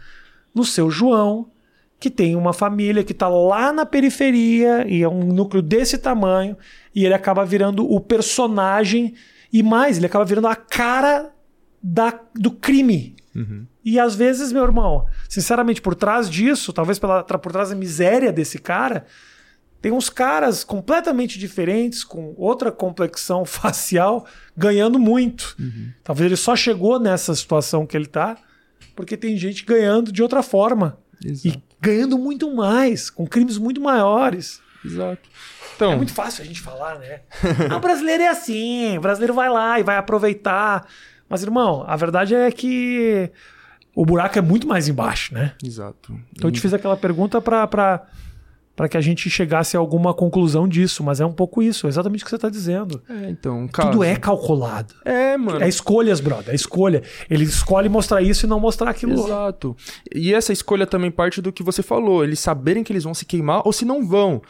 No seu João, que tem uma família que está lá na periferia e é um núcleo desse tamanho, e ele acaba virando o personagem, e mais, ele acaba virando a cara da, do crime. Uhum. E às vezes, meu irmão, sinceramente, por trás disso, talvez pela, por trás da miséria desse cara, tem uns caras completamente diferentes, com outra complexão facial, ganhando muito. Uhum. Talvez ele só chegou nessa situação que ele está porque tem gente ganhando de outra forma. Exato. E ganhando muito mais, com crimes muito maiores. Exato. Então, é muito fácil a gente falar, né? ah, o brasileiro é assim, o brasileiro vai lá e vai aproveitar. Mas, irmão, a verdade é que o buraco é muito mais embaixo, né? Exato. Então eu te fiz aquela pergunta para para que a gente chegasse a alguma conclusão disso, mas é um pouco isso, é exatamente o que você tá dizendo. É, então, Tudo é calculado. É, mano. É escolhas, brother, é escolha. Ele escolhe mostrar isso e não mostrar aquilo. Exato. E essa escolha também parte do que você falou, eles saberem que eles vão se queimar ou se não vão.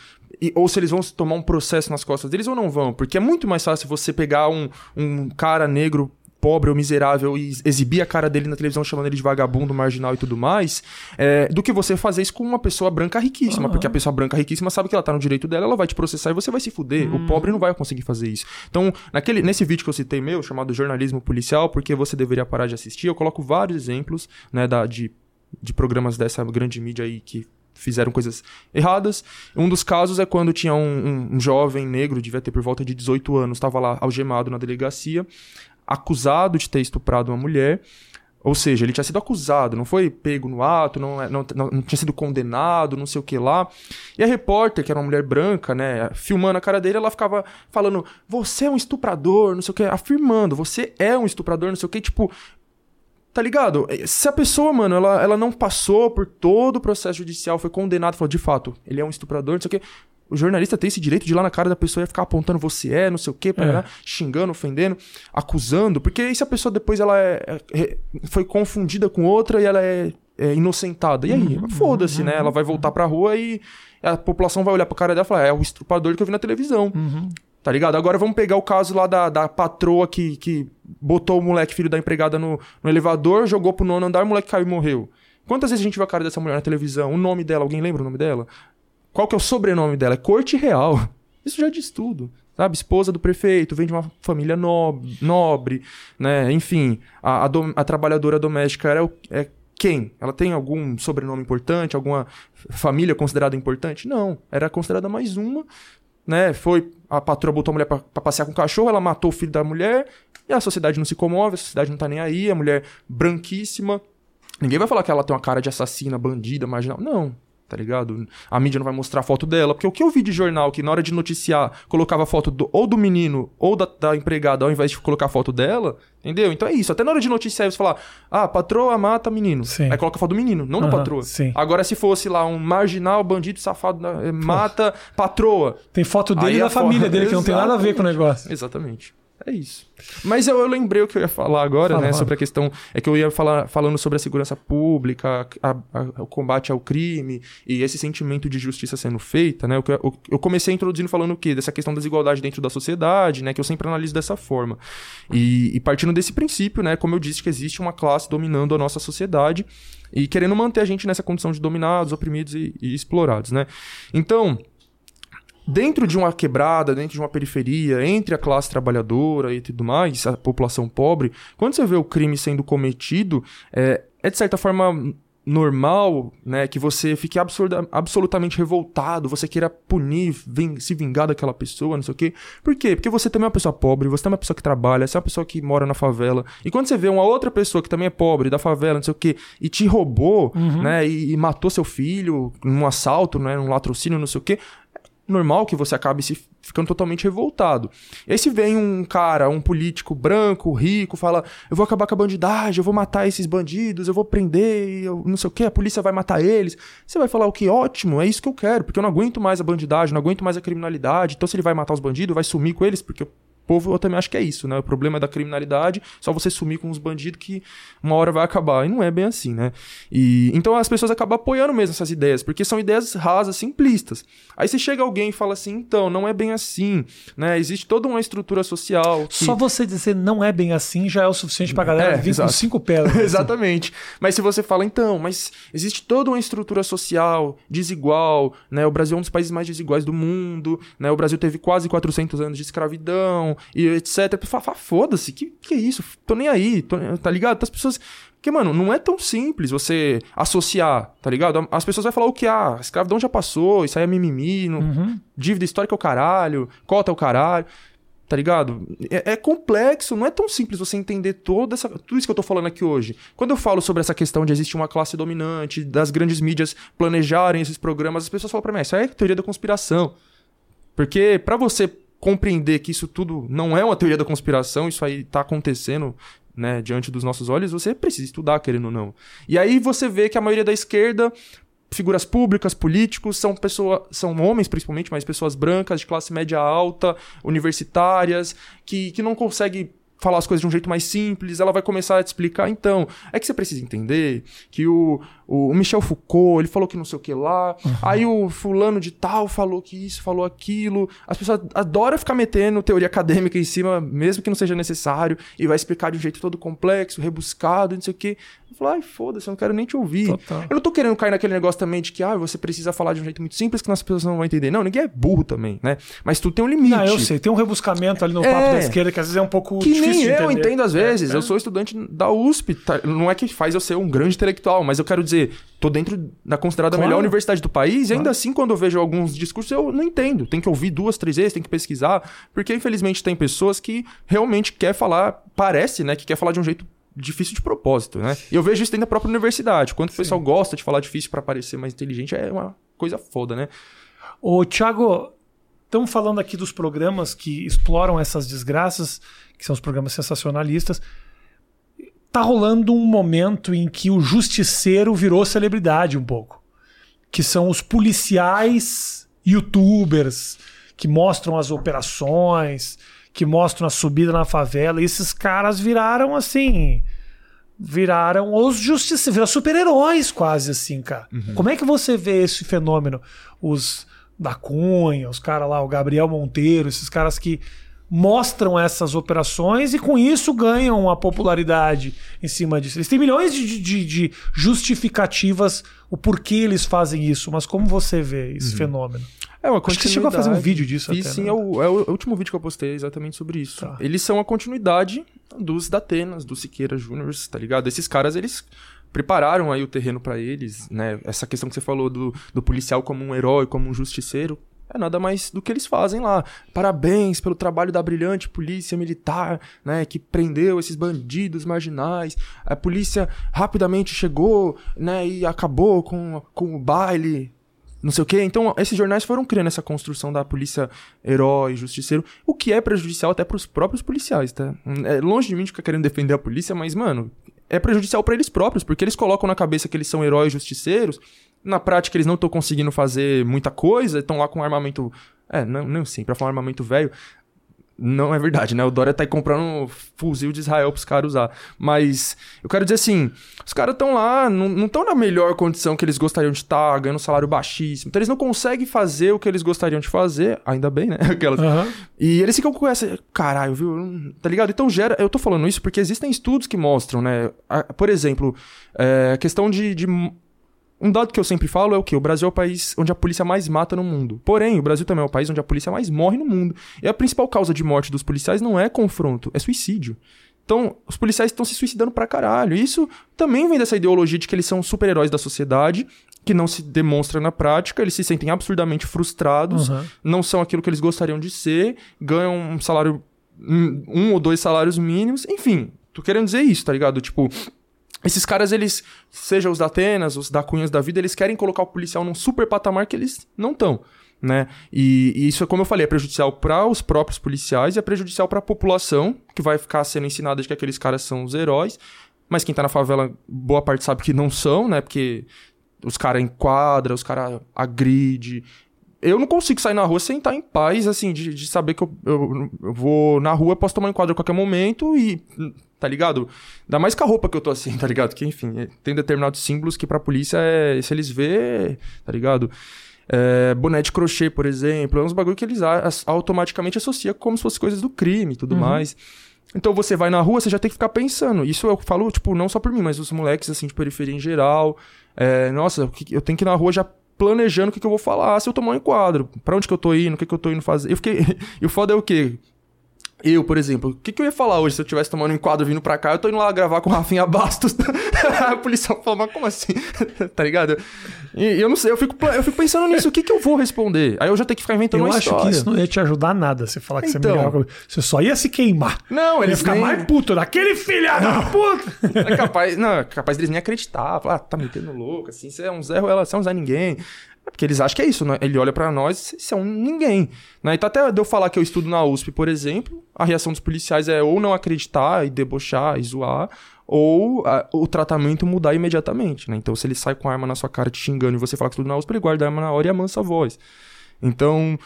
E, ou se eles vão tomar um processo nas costas deles ou não vão. Porque é muito mais fácil você pegar um, um cara negro pobre ou miserável e exibir a cara dele na televisão chamando ele de vagabundo, marginal e tudo mais, é, do que você fazer isso com uma pessoa branca riquíssima. Uhum. Porque a pessoa branca riquíssima sabe que ela tá no direito dela, ela vai te processar e você vai se fuder. O pobre não vai conseguir fazer isso. Então, naquele, nesse vídeo que eu citei meu, chamado Jornalismo Policial, porque você deveria parar de assistir, eu coloco vários exemplos né, da, de, de programas dessa grande mídia aí que fizeram coisas erradas. Um dos casos é quando tinha um, um, um, jovem negro, devia ter por volta de 18 anos, estava lá algemado na delegacia acusado de ter estuprado uma mulher. Ou seja, ele tinha sido acusado, não foi pego no ato, não, é, não, não, não, tinha sido condenado, não sei o que lá. E a repórter, que era uma mulher branca, né, filmando a cara dele, ela ficava falando: Você é um estuprador, não sei o que, afirmando: Você é um estuprador, não sei o que, tipo. Tá ligado? Se a pessoa, mano, ela, ela não passou por todo o processo judicial, foi condenada, falou, de fato, ele é um estuprador, não sei o que o jornalista tem esse direito de ir lá na cara da pessoa e ficar apontando você é, não sei o quê, é. xingando, ofendendo, acusando. Porque e se a pessoa depois ela é, é, foi confundida com outra e ela é, é inocentada? E aí? Uhum, Foda-se, uhum, né? Ela vai voltar pra rua e a população vai olhar pra cara dela e falar: é o estrupador que eu vi na televisão. Uhum. Tá ligado? Agora vamos pegar o caso lá da, da patroa que, que botou o moleque, filho da empregada, no, no elevador, jogou pro nono andar, o moleque caiu e morreu. Quantas vezes a gente viu a cara dessa mulher na televisão? O nome dela, alguém lembra o nome dela? Qual que é o sobrenome dela? É Corte Real. Isso já diz tudo. Sabe? Esposa do prefeito, vem de uma família nobre, nobre né? Enfim, a, a, do, a trabalhadora doméstica era o, é quem? Ela tem algum sobrenome importante? Alguma família considerada importante? Não. Era considerada mais uma, né? Foi. A patroa botou a mulher pra passear com o cachorro, ela matou o filho da mulher, e a sociedade não se comove, a sociedade não tá nem aí, a mulher branquíssima. Ninguém vai falar que ela tem uma cara de assassina, bandida, marginal. Não tá ligado? A mídia não vai mostrar a foto dela, porque o que eu vi de jornal que na hora de noticiar colocava foto do, ou do menino ou da, da, empregada ao invés de colocar a foto dela, entendeu? Então é isso. Até na hora de noticiar você falar, ah, patroa mata menino. Sim. Aí coloca a foto do menino, não uhum, da patroa. Sim. Agora se fosse lá um marginal, bandido, safado, né, mata patroa. Tem foto dele e da família dele, que não tem nada a ver com o negócio. Exatamente. É isso. Mas eu, eu, lembrei o que eu ia falar agora, fala, né? Fala. Sobre a questão. É que eu ia falar falando sobre a segurança pública, a, a, o combate ao crime e esse sentimento de justiça sendo feita, né? Eu, eu, eu, comecei introduzindo falando o quê? Dessa questão da desigualdade dentro da sociedade, né? Que eu sempre analiso dessa forma. E, e partindo desse princípio, né? Como eu disse, que existe uma classe dominando a nossa sociedade e querendo manter a gente nessa condição de dominados, oprimidos e, e explorados, né? Então dentro de uma quebrada, dentro de uma periferia, entre a classe trabalhadora e tudo mais, a população pobre, quando você vê o crime sendo cometido, é, é de certa forma normal, né, que você fique absurda, absolutamente revoltado, você queira punir, vem, se vingar daquela pessoa, não sei o quê. Por quê? Porque você também é uma pessoa pobre, você também é uma pessoa que trabalha, você é uma pessoa que mora na favela. E quando você vê uma outra pessoa que também é pobre, da favela, não sei o quê, e te roubou, uhum. né, e, e, matou seu filho num assalto, né, num latrocínio, não sei o quê, normal que você acabe se ficando totalmente revoltado. E aí se vem um cara, um político branco, rico, fala: "Eu vou acabar com a bandidagem, eu vou matar esses bandidos, eu vou prender, eu não sei o que, a polícia vai matar eles". Você vai falar o que ótimo, é isso que eu quero, porque eu não aguento mais a bandidagem, não aguento mais a criminalidade. Então se ele vai matar os bandidos, vai sumir com eles, porque povo eu também acho que é isso, né? O problema é da criminalidade, só você sumir com os bandidos que uma hora vai acabar. E não é bem assim, né? E então as pessoas acabam apoiando mesmo essas ideias, porque são ideias rasas, simplistas. Aí se chega alguém e fala assim, então, não é bem assim, né? Existe toda uma estrutura social. Que... Só você dizer não é bem assim já é o suficiente pra galera é, vir exato. com cinco pedras. Exatamente. Mas se você fala, então, mas existe toda uma estrutura social desigual, né? O Brasil é um dos países mais desiguais do mundo, né? O Brasil teve quase 400 anos de escravidão, e etc. Fala, foda-se, que, que é isso? Tô nem aí, tô, tá ligado? As pessoas. Porque, mano, não é tão simples você associar, tá ligado? As pessoas vão falar o que? Ah, a escravidão já passou, isso aí é mimimi, não... uhum. dívida histórica é o caralho, cota é o caralho tá ligado? É, é, complexo, não é tão simples você entender toda essa, tudo isso que eu tô falando aqui hoje. Quando eu falo sobre essa questão de existir uma classe dominante, das grandes mídias planejarem esses programas, as pessoas falam pra mim, ah, isso aí é teoria da conspiração. Porque para você compreender que isso tudo não é uma teoria da conspiração, isso aí tá acontecendo né, diante dos nossos olhos, você precisa estudar, querendo ou não. E aí você vê que a maioria da esquerda figuras públicas, políticos, são pessoas, são homens principalmente, mas pessoas brancas de classe média alta, universitárias, que, que não conseguem falar as coisas de um jeito mais simples, ela vai começar a te explicar. Então, é que você precisa entender que o, o Michel Foucault, ele falou que não sei o que lá, uhum. aí o fulano de tal falou que isso, falou aquilo. As pessoas adoram ficar metendo teoria acadêmica em cima, mesmo que não seja necessário, e vai explicar de um jeito todo complexo, rebuscado, não sei o que. Eu falo, ai, foda-se, eu não quero nem te ouvir. Total. Eu não tô querendo cair naquele negócio também de que, ah, você precisa falar de um jeito muito simples que as pessoas não vão entender. Não, ninguém é burro também, né? Mas tu tem um limite. Não, eu sei, tem um rebuscamento ali no é, papo da esquerda que às vezes é um pouco que difícil nem eu entendo às vezes. É, é. Eu sou estudante da USP, tá? não é que faz eu ser um grande intelectual, mas eu quero dizer, tô dentro da considerada claro. melhor universidade do país, e ainda assim, quando eu vejo alguns discursos, eu não entendo. Tem que ouvir duas, três vezes, tem que pesquisar, porque infelizmente tem pessoas que realmente quer falar, parece, né, que quer falar de um jeito difícil de propósito, né? E eu vejo isso dentro da própria universidade. Quanto o pessoal gosta de falar difícil para parecer mais inteligente, é uma coisa foda, né? Ô, Thiago, estamos falando aqui dos programas que exploram essas desgraças, que são os programas sensacionalistas. Tá rolando um momento em que o justiceiro virou celebridade um pouco. Que são os policiais youtubers que mostram as operações, que mostram a subida na favela. E esses caras viraram assim. Viraram os justiceiros, viraram super-heróis quase assim, cara. Uhum. Como é que você vê esse fenômeno? Os da Cunha, os caras lá, o Gabriel Monteiro, esses caras que mostram essas operações e com isso ganham uma popularidade em cima disso. Eles têm milhões de, de, de justificativas o porquê eles fazem isso, mas como você vê esse uhum. fenômeno? É uma Acho que você chegou a fazer um vídeo disso e, até, sim, né? é, o, é, o, último vídeo que eu postei exatamente sobre isso. Tá. Eles são a continuidade dos Datenas, do Siqueira Júnior, tá ligado? Esses caras, eles prepararam aí o terreno para eles, né? Essa questão que você falou do, do policial como um herói, como um justiceiro, é nada mais do que eles fazem lá. Parabéns pelo trabalho da brilhante polícia militar, né, que prendeu esses bandidos marginais. A polícia rapidamente chegou, né, e acabou com, com o baile não sei o quê. Então, esses jornais foram criando essa construção da polícia herói, justiceiro, o que é prejudicial até para os próprios policiais, tá? É longe de mim de ficar querendo defender a polícia, mas, mano, é prejudicial para eles próprios, porque eles colocam na cabeça que eles são heróis justiceiros. Na prática, eles não estão conseguindo fazer muita coisa, estão lá com armamento. É, não, não sim, pra falar armamento velho, não é verdade, né? O Dória tá aí comprando um fuzil de Israel pros caras usar. Mas eu quero dizer assim: os caras estão lá, não estão na melhor condição que eles gostariam de estar, tá, ganhando um salário baixíssimo. Então eles não conseguem fazer o que eles gostariam de fazer, ainda bem, né? Aquelas. Uhum. E eles ficam com essa. Caralho, viu? Tá ligado? Então gera. Eu tô falando isso porque existem estudos que mostram, né? Por exemplo, é, a questão de, de um dado que eu sempre falo é o que? O Brasil é o país onde a polícia mais mata no mundo. Porém, o Brasil também é o país onde a polícia mais morre no mundo. E a principal causa de morte dos policiais não é confronto, é suicídio. Então, os policiais estão se suicidando pra caralho. E isso também vem dessa ideologia de que eles são super-heróis da sociedade, que não se demonstra na prática, eles se sentem absurdamente frustrados, uhum. não são aquilo que eles gostariam de ser, ganham um salário, um ou dois salários mínimos, enfim, tô querendo dizer isso, tá ligado? Tipo, esses caras, eles, seja os da Atenas, os da Cunhas da vida, eles querem colocar o policial num super patamar que eles não estão. Né? E, e, isso, como eu falei, é prejudicial para os próprios policiais e é prejudicial para a população, que vai ficar sendo ensinada de que aqueles caras são os heróis. Mas quem tá na favela, boa parte sabe que não são, né? Porque os caras enquadram, os caras agridem. Eu não consigo sair na rua sem estar em paz, assim, de, de saber que eu, eu, eu, vou na rua, posso tomar enquadro a qualquer momento e tá ligado? Ainda mais com a roupa que eu tô assim, tá ligado? Que, enfim, tem determinados símbolos que pra polícia é. Se eles vê, tá ligado? É, boné de crochê, por exemplo, é uns bagulho que eles automaticamente associam como se fossem coisas do crime e tudo uhum. mais. Então você vai na rua, você já tem que ficar pensando. Isso eu falo, tipo, não só por mim, mas os moleques, assim, de periferia em geral. É, nossa, eu tenho que ir na rua já planejando o que, que eu vou falar se eu tomar um enquadro. Pra onde que eu tô indo, o que, que eu tô indo fazer. Eu fiquei. e o foda é o quê? Eu, por exemplo, o que, que eu ia falar hoje se eu tivesse tomando um enquadro vindo pra cá? Eu tô indo lá gravar com o Rafinha Bastos. a policial fala, mas como assim? tá ligado? E eu não sei, eu fico, eu fico pensando nisso, o que, que eu vou responder? Aí eu já tenho que ficar inventando eu uma história. Eu acho que isso não ia te ajudar nada, você falar que então, você é melhor. Você só ia se queimar. Não, eles ia ficar nem... mais puto, daquele filho da puta! É capaz, não, é capaz deles nem acreditar. Falar, ah, tá metendo louco, assim, você é um Zé ela você é um Zé Ninguém. É porque eles acham que é isso, né? Ele olha para nós e são ninguém. Né? Então, até de eu falar que eu estudo na USP, por exemplo, a reação dos policiais é ou não acreditar e debochar e zoar, ou a, o tratamento mudar imediatamente, né? Então, se ele sai com a arma na sua cara te xingando e você fala que estudo na USP, ele guarda a arma na hora e amansa a voz. Então,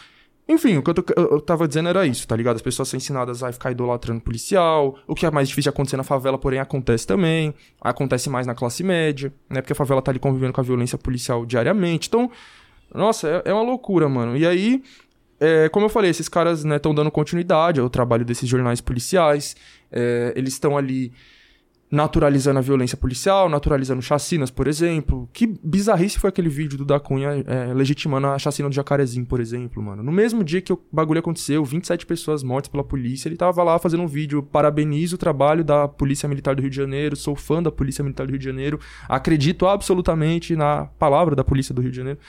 enfim, o que eu, tô, eu, tava dizendo era isso, tá ligado? As pessoas são ensinadas a ficar idolatrando policial. O que é mais difícil de acontecer na favela, porém, acontece também. Acontece mais na classe média, né? Porque a favela tá ali convivendo com a violência policial diariamente. Então, nossa, é, é uma loucura, mano. E aí, é, como eu falei, esses caras estão né, dando continuidade ao trabalho desses jornais policiais. É, eles estão ali naturalizando a violência policial, naturalizando chacinas, por exemplo. Que bizarrice foi aquele vídeo do Da Cunha é, legitimando a chacina do Jacarezinho, por exemplo, mano. No mesmo dia que o bagulho aconteceu, 27 pessoas mortas pela polícia, ele tava lá fazendo um vídeo, parabenizo o trabalho da Polícia Militar do Rio de Janeiro, sou fã da Polícia Militar do Rio de Janeiro, acredito absolutamente na palavra da Polícia do Rio de Janeiro,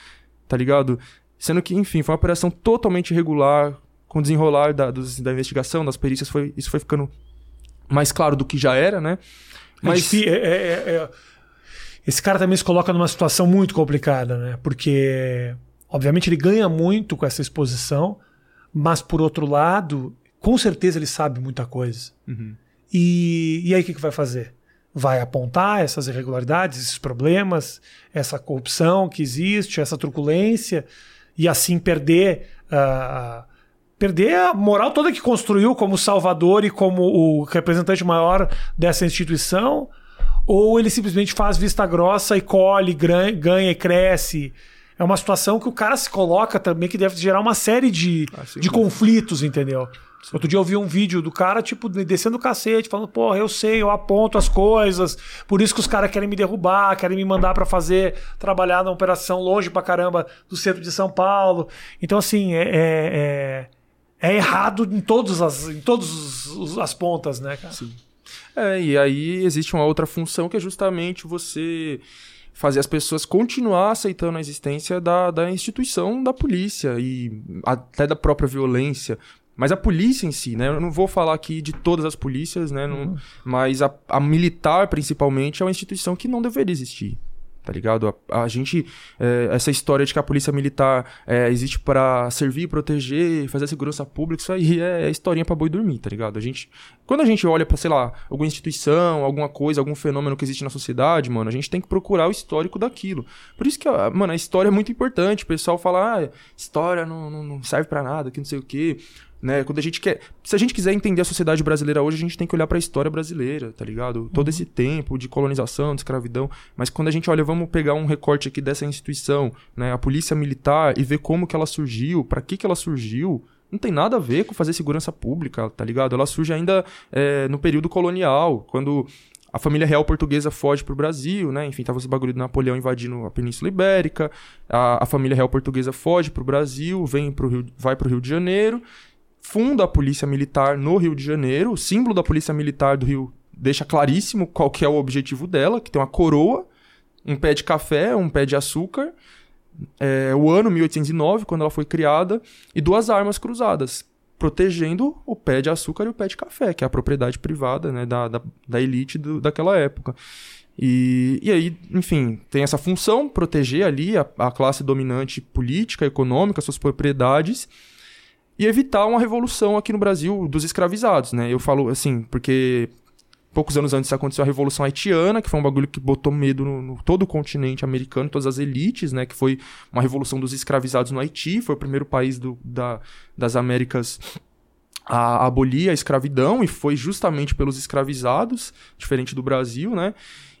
tá ligado? Sendo que, enfim, foi uma operação totalmente irregular, com o desenrolar da, dos, da investigação, das perícias, foi, isso foi ficando mais claro do que já era, né? É Mas é, é, é, esse cara também se coloca numa situação muito complicada, né? Porque, obviamente, ele ganha muito com essa exposição, mas, por outro lado, com certeza ele sabe muita coisa. Uhum. E, e aí o que, que vai fazer? Vai apontar essas irregularidades, esses problemas, essa corrupção que existe, essa truculência, e assim perder. Uh, perder a moral toda que construiu como salvador e como o representante maior dessa instituição, ou ele simplesmente faz vista grossa e colhe, ganha e cresce. É uma situação que o cara se coloca também que deve gerar uma série de, ah, de conflitos, entendeu? Sim. Outro dia eu vi um vídeo do cara, tipo, descendo o cacete, falando, porra, eu sei, eu aponto as coisas, por isso que os caras querem me derrubar, querem me mandar para fazer, trabalhar na operação longe pra caramba do centro de São Paulo. Então, assim, é, é, é é errado em todas as, em todas as pontas, né, cara? Sim. É, e aí existe uma outra função que é justamente você fazer as pessoas continuar aceitando a existência da, da instituição da polícia e até da própria violência. Mas a polícia em si, né? Eu não vou falar aqui de todas as polícias, né? Não, uhum. mas a, a militar, principalmente, é uma instituição que não deveria existir tá ligado? A, a gente, é, essa história de que a polícia militar é, existe para servir, proteger, fazer segurança pública, isso aí é, é historinha pra boi dormir, tá ligado? A gente, quando a gente olha pra, sei lá, alguma instituição, alguma coisa, algum fenômeno que existe na sociedade, mano, a gente tem que procurar o histórico daquilo. Por isso que, mano, a história é muito importante. O pessoal fala, ah, história não, não, não serve para nada, que não sei o quê. Né? Quando a gente quer. Se a gente quiser entender a sociedade brasileira hoje, a gente tem que olhar para a história brasileira, tá ligado? Todo uhum. esse tempo de colonização, de escravidão. Mas quando a gente olha, vamos pegar um recorte aqui dessa instituição, né? A polícia militar, e ver como que ela surgiu, para que que ela surgiu. Não tem nada a ver com fazer segurança pública, tá ligado? Ela surge ainda é, no período colonial, quando a família real portuguesa foge pro Brasil, né? Enfim, tava esse bagulho do Napoleão invadindo a Península Ibérica. A, a família real portuguesa foge pro Brasil, vem pro Rio, vai pro Rio de Janeiro funda a Polícia Militar no Rio de Janeiro. O símbolo da Polícia Militar do Rio deixa claríssimo qual que é o objetivo dela, que tem uma coroa, um pé de café, um pé de açúcar, é, o ano 1809, quando ela foi criada, e duas armas cruzadas, protegendo o pé de açúcar e o pé de café, que é a propriedade privada né, da, da, da elite do, daquela época. E, e aí, enfim, tem essa função, proteger ali a, a classe dominante política, econômica, suas propriedades, e evitar uma revolução aqui no Brasil dos escravizados, né? Eu falo assim, porque poucos anos antes aconteceu a Revolução Haitiana, que foi um bagulho que botou medo no, no, todo o continente americano, todas as elites, né? Que foi uma revolução dos escravizados no Haiti, foi o primeiro país do, da, das Américas a abolir a escravidão, e foi justamente pelos escravizados, diferente do Brasil, né?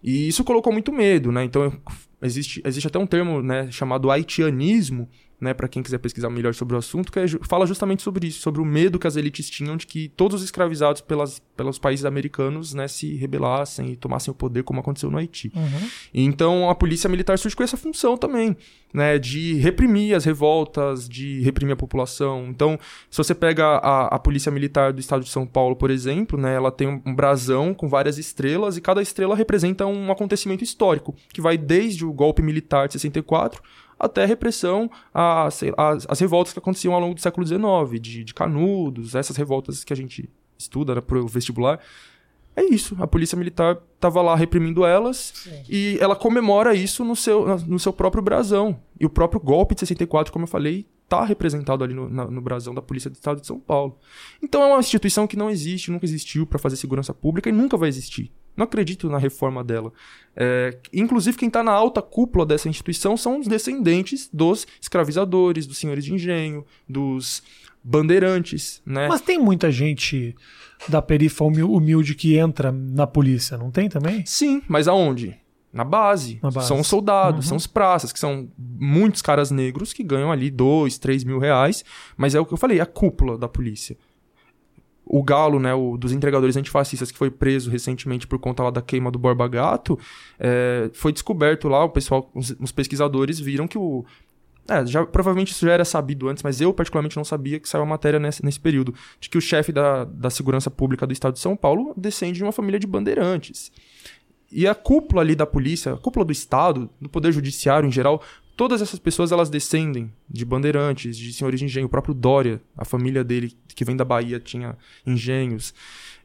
E isso colocou muito medo, né? Então existe, existe até um termo né, chamado haitianismo, né, para quem quiser pesquisar melhor sobre o assunto, que é, fala justamente sobre isso, sobre o medo que as elites tinham de que todos os escravizados pelas, pelos países americanos né, se rebelassem e tomassem o poder, como aconteceu no Haiti. Uhum. Então a polícia militar surge com essa função também, né, de reprimir as revoltas, de reprimir a população. Então, se você pega a, a polícia militar do estado de São Paulo, por exemplo, né, ela tem um brasão com várias estrelas e cada estrela representa um acontecimento histórico, que vai desde o golpe militar de 64 até a repressão às, às, revoltas que aconteciam ao longo do século XIX, de, de Canudos, essas revoltas que a gente estuda né, para o vestibular. É isso. A polícia militar tava lá reprimindo elas Sim. e ela comemora isso no seu, no seu próprio brasão. E o próprio golpe de 64, como eu falei, tá representado ali no, na- no brasão da Polícia do Estado de São Paulo. Então é uma instituição que não existe, nunca existiu para fazer segurança pública e nunca vai existir. Não acredito na reforma dela. É, inclusive, quem está na alta cúpula dessa instituição são os descendentes dos escravizadores, dos senhores de engenho, dos bandeirantes, né? Mas tem muita gente da perifa humil- humilde que entra na polícia, não tem também? Sim, mas aonde? Na base. Na base. São os soldados, Uhum. são os praças, que são muitos caras negros que ganham ali dois, três mil reais. Mas é o que eu falei, a cúpula da polícia. O Galo, né, o dos entregadores antifascistas, que foi preso recentemente por conta lá da queima do Borba Gato, é, foi descoberto lá, o pessoal, os, os pesquisadores viram que o. É, já, provavelmente isso já era sabido antes, mas eu particularmente não sabia que saiu a matéria nesse, nesse período. De que o chefe da, da segurança pública do estado de São Paulo descende de uma família de bandeirantes. E a cúpula ali da polícia, a cúpula do Estado, do Poder Judiciário em geral, todas essas pessoas elas descendem de bandeirantes, de senhores de engenho. O próprio Dória, a família dele, que vem da Bahia, tinha engenhos.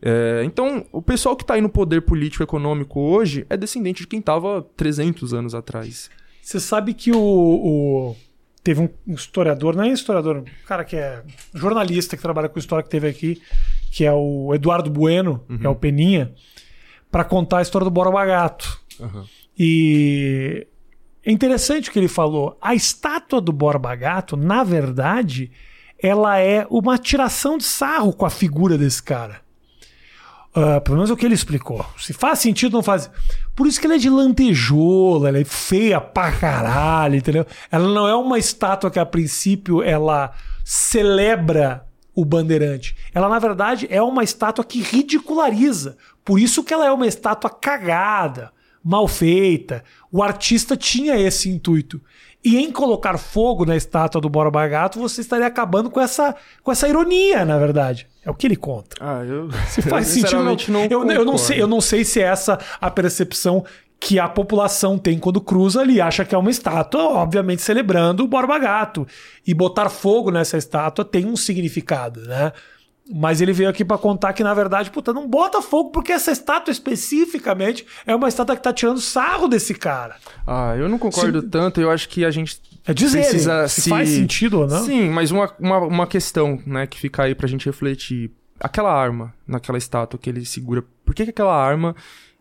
É, então, o pessoal que está aí no poder político e econômico hoje é descendente de quem estava 300 anos atrás. Você sabe que o, o- teve um historiador, não é historiador, um cara que é jornalista que trabalha com história que teve aqui, que é o Eduardo Bueno, que é o Peninha, para contar a história do Borba Gato. E é interessante o que ele falou. A estátua do Borba Gato, na verdade, ela é uma tiração de sarro com a figura desse cara. Ah, pelo menos é o que ele explicou. Se faz sentido, não faz. Por isso que ela é de lantejoula, ela é feia pra caralho, entendeu? Ela não é uma estátua que a princípio ela celebra o bandeirante. Ela, na verdade, é uma estátua que ridiculariza. Por isso que ela é uma estátua cagada, mal feita. O artista tinha esse intuito. E em colocar fogo na estátua do Borba Gato, você estaria acabando com essa, com essa ironia, na verdade. É o que ele conta. Ah, eu. Se faz sentido. Não. Eu, eu, não sei, eu não sei se é essa a percepção que a população tem quando cruza ali. Acha que é uma estátua, obviamente celebrando o Borba Gato. E botar fogo nessa estátua tem um significado, né? Mas ele veio aqui para contar que, na verdade, puta, não bota fogo, porque essa estátua especificamente é uma estátua que tá tirando sarro desse cara. Ah, eu não concordo Se- tanto. Eu acho que a gente É dizer precisa se, se- faz sentido ou não. Sim, mas uma, uma, uma questão, né, que fica aí pra gente refletir. Aquela arma naquela estátua que ele segura, por que, que aquela arma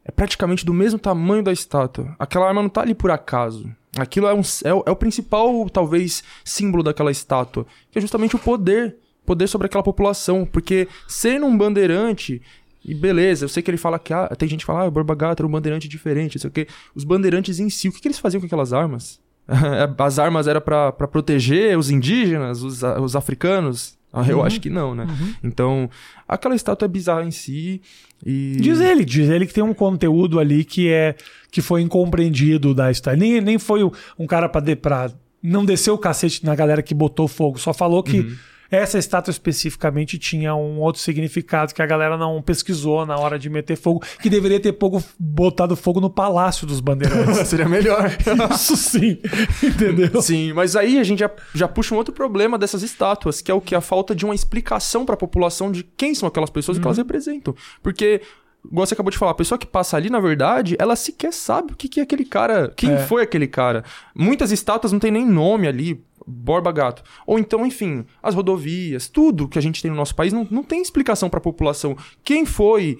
é praticamente do mesmo tamanho da estátua? Aquela arma não tá ali por acaso. Aquilo é, um, é, é o principal, talvez, símbolo daquela estátua, que é justamente o poder. Poder sobre aquela população. Porque sendo um bandeirante, e beleza, eu sei que ele fala que ah, tem gente que fala, ah, o Borba Gato era um bandeirante diferente, não sei o quê. Os bandeirantes em si, o que, que eles faziam com aquelas armas? As armas eram pra pra proteger os indígenas, os, os africanos? Ah, Eu Uhum. acho que não, né? Então, aquela estátua é bizarra em si. E... Diz ele, diz ele que tem um conteúdo ali que é que foi incompreendido da história. Nem, nem foi um- cara pra, de- pra não descer o cacete na galera que botou fogo, só falou que Uhum. Essa estátua especificamente tinha um outro significado que a galera não pesquisou na hora de meter fogo, que deveria ter fogo, botado fogo no palácio dos bandeirantes. Seria melhor. Isso sim, entendeu? Sim, mas aí a gente já, já puxa um outro problema dessas estátuas, que é o que? A falta de uma explicação pra população de quem são aquelas pessoas e que elas representam. Porque, igual você acabou de falar, a pessoa que passa ali, na verdade, ela sequer sabe o que, que é aquele cara, quem É. foi aquele cara. Muitas estátuas não tem nem nome ali. Borba Gato. Ou então, enfim, as rodovias, tudo que a gente tem no nosso país não, não tem explicação pra população. Quem foi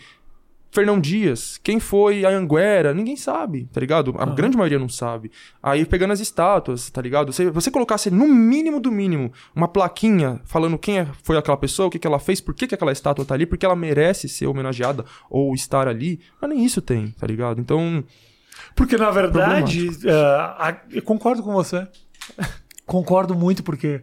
Fernão Dias, quem foi a Anguera, ninguém sabe, tá ligado? A grande maioria não sabe. Aí pegando as estátuas, tá ligado? Se você colocasse no mínimo do mínimo uma plaquinha falando quem é- foi aquela pessoa, o que, que ela fez, por que, que aquela estátua tá ali, porque ela merece ser homenageada ou estar ali, mas nem isso tem, tá ligado? Então, Porque, na verdade, eh, a- eu concordo com você. concordo muito, porque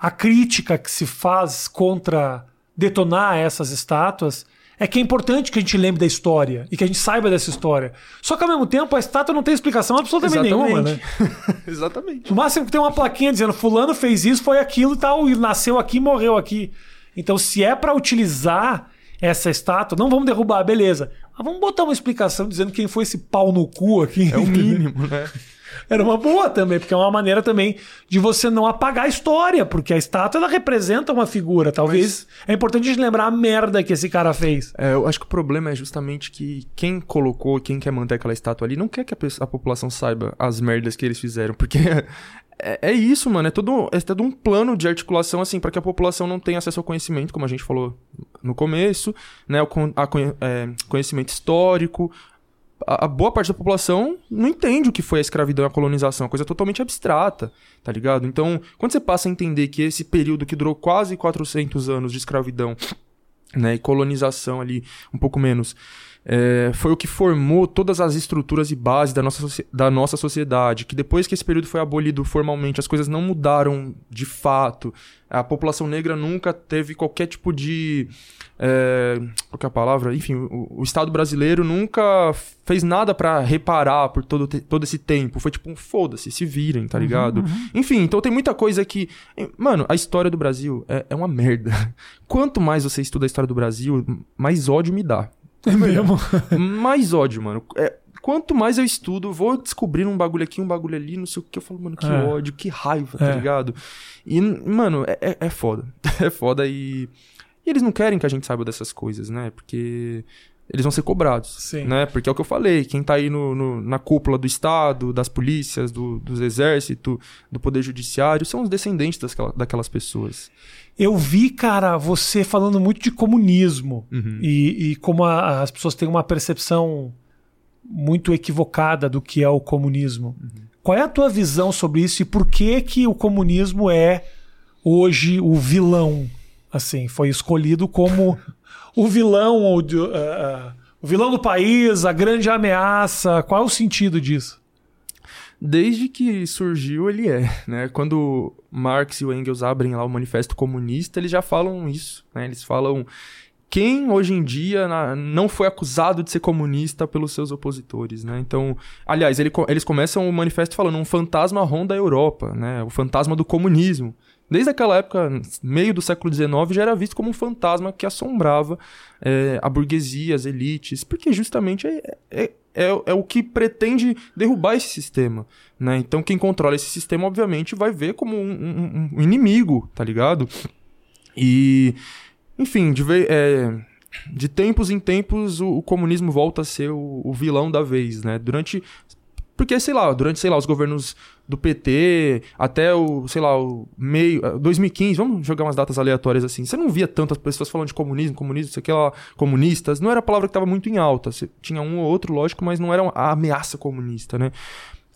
a crítica que se faz contra detonar essas estátuas é que é importante que a gente lembre da história e que a gente saiba dessa história. Só que, ao mesmo tempo, a estátua não tem explicação absolutamente nenhuma, né? Exatamente. No máximo que tem uma plaquinha dizendo fulano fez isso, foi aquilo e tal, e nasceu aqui, morreu aqui. Então, se é pra utilizar essa estátua, não vamos derrubar, beleza. Mas vamos botar uma explicação dizendo quem foi esse pau no cu aqui. É o mínimo, né? Era uma boa também, porque é uma maneira também de você não apagar a história, porque a estátua ela representa uma figura. Talvez Mas... é importante a gente lembrar a merda que esse cara fez. É, eu acho que o problema é justamente que quem colocou, quem quer manter aquela estátua ali, não quer que a, a população saiba as merdas que eles fizeram, porque é, é, isso, mano. É todo, é todo um plano de articulação, assim, para que a população não tenha acesso ao conhecimento, como a gente falou no começo, né? O a, é, conhecimento histórico, a, boa parte da população não entende o que foi a escravidão e a colonização, é coisa totalmente abstrata, tá ligado? Então, quando você passa a entender que esse período que durou quase 400 anos de escravidão, né, e colonização ali, um pouco menos, é, foi o que formou todas as estruturas e bases da nossa, da nossa sociedade. Que depois que esse período foi abolido formalmente, as coisas não mudaram de fato. A população negra nunca teve qualquer tipo de. É, qual é a palavra? Enfim, o, o Estado brasileiro nunca fez nada para reparar por todo, todo esse tempo. Foi tipo um foda-se, se virem, tá uhum, ligado? Uhum, uhum. Enfim, então tem muita coisa que. Mano, a história do Brasil é, é uma merda. Quanto mais você estuda a história do Brasil, mais ódio me dá. É mesmo? mais ódio, mano. É, quanto mais eu estudo, vou descobrindo um bagulho aqui, um bagulho ali, não sei o que. Eu falo, mano, que é. ódio, que raiva, tá é. ligado? E, mano, é, é, é foda. é foda e. E eles não querem que a gente saiba dessas coisas, né? Porque eles vão ser cobrados, Sim. né? Porque é o que eu falei, quem tá aí no, no na cúpula do Estado, das polícias, do, dos exércitos, do poder judiciário, são os descendentes das, daquelas pessoas. Eu vi, cara, você falando muito de comunismo uhum. e, e, como a, as pessoas têm uma percepção muito equivocada do que é o comunismo. Uhum. Qual é a tua visão sobre isso e por que que o comunismo é hoje o vilão? Assim, foi escolhido como o vilão, o, uh, uh, o vilão do país, a grande ameaça. Qual é o sentido disso? desde que surgiu ele é, né? Quando Marx e o Engels abrem lá o Manifesto Comunista, eles já falam isso, né? Eles falam quem hoje em dia não foi acusado de ser comunista pelos seus opositores, né? Então, aliás, ele, eles começam o manifesto falando um fantasma ronda a Europa, né? O fantasma do comunismo. Desde aquela época, meio do século XIX, já era visto como um fantasma que assombrava é, a burguesia, as elites, porque justamente é, é, é, é, o que pretende derrubar esse sistema. Né? Então, quem controla esse sistema, obviamente, vai ver como um, um, um inimigo, tá ligado? E, enfim, de, é, de tempos em tempos, o, o, comunismo volta a ser o, o vilão da vez, né? Durante porque, sei lá, durante, sei lá, os governos do PT até o, sei lá, o meio. 2015, eh, vamos jogar umas datas aleatórias assim. Você não via tantas pessoas falando de comunismo, comunismo, sei lá, comunistas. Não era a palavra que estava muito em alta. Você tinha um ou outro, lógico, mas não era a ameaça comunista, né?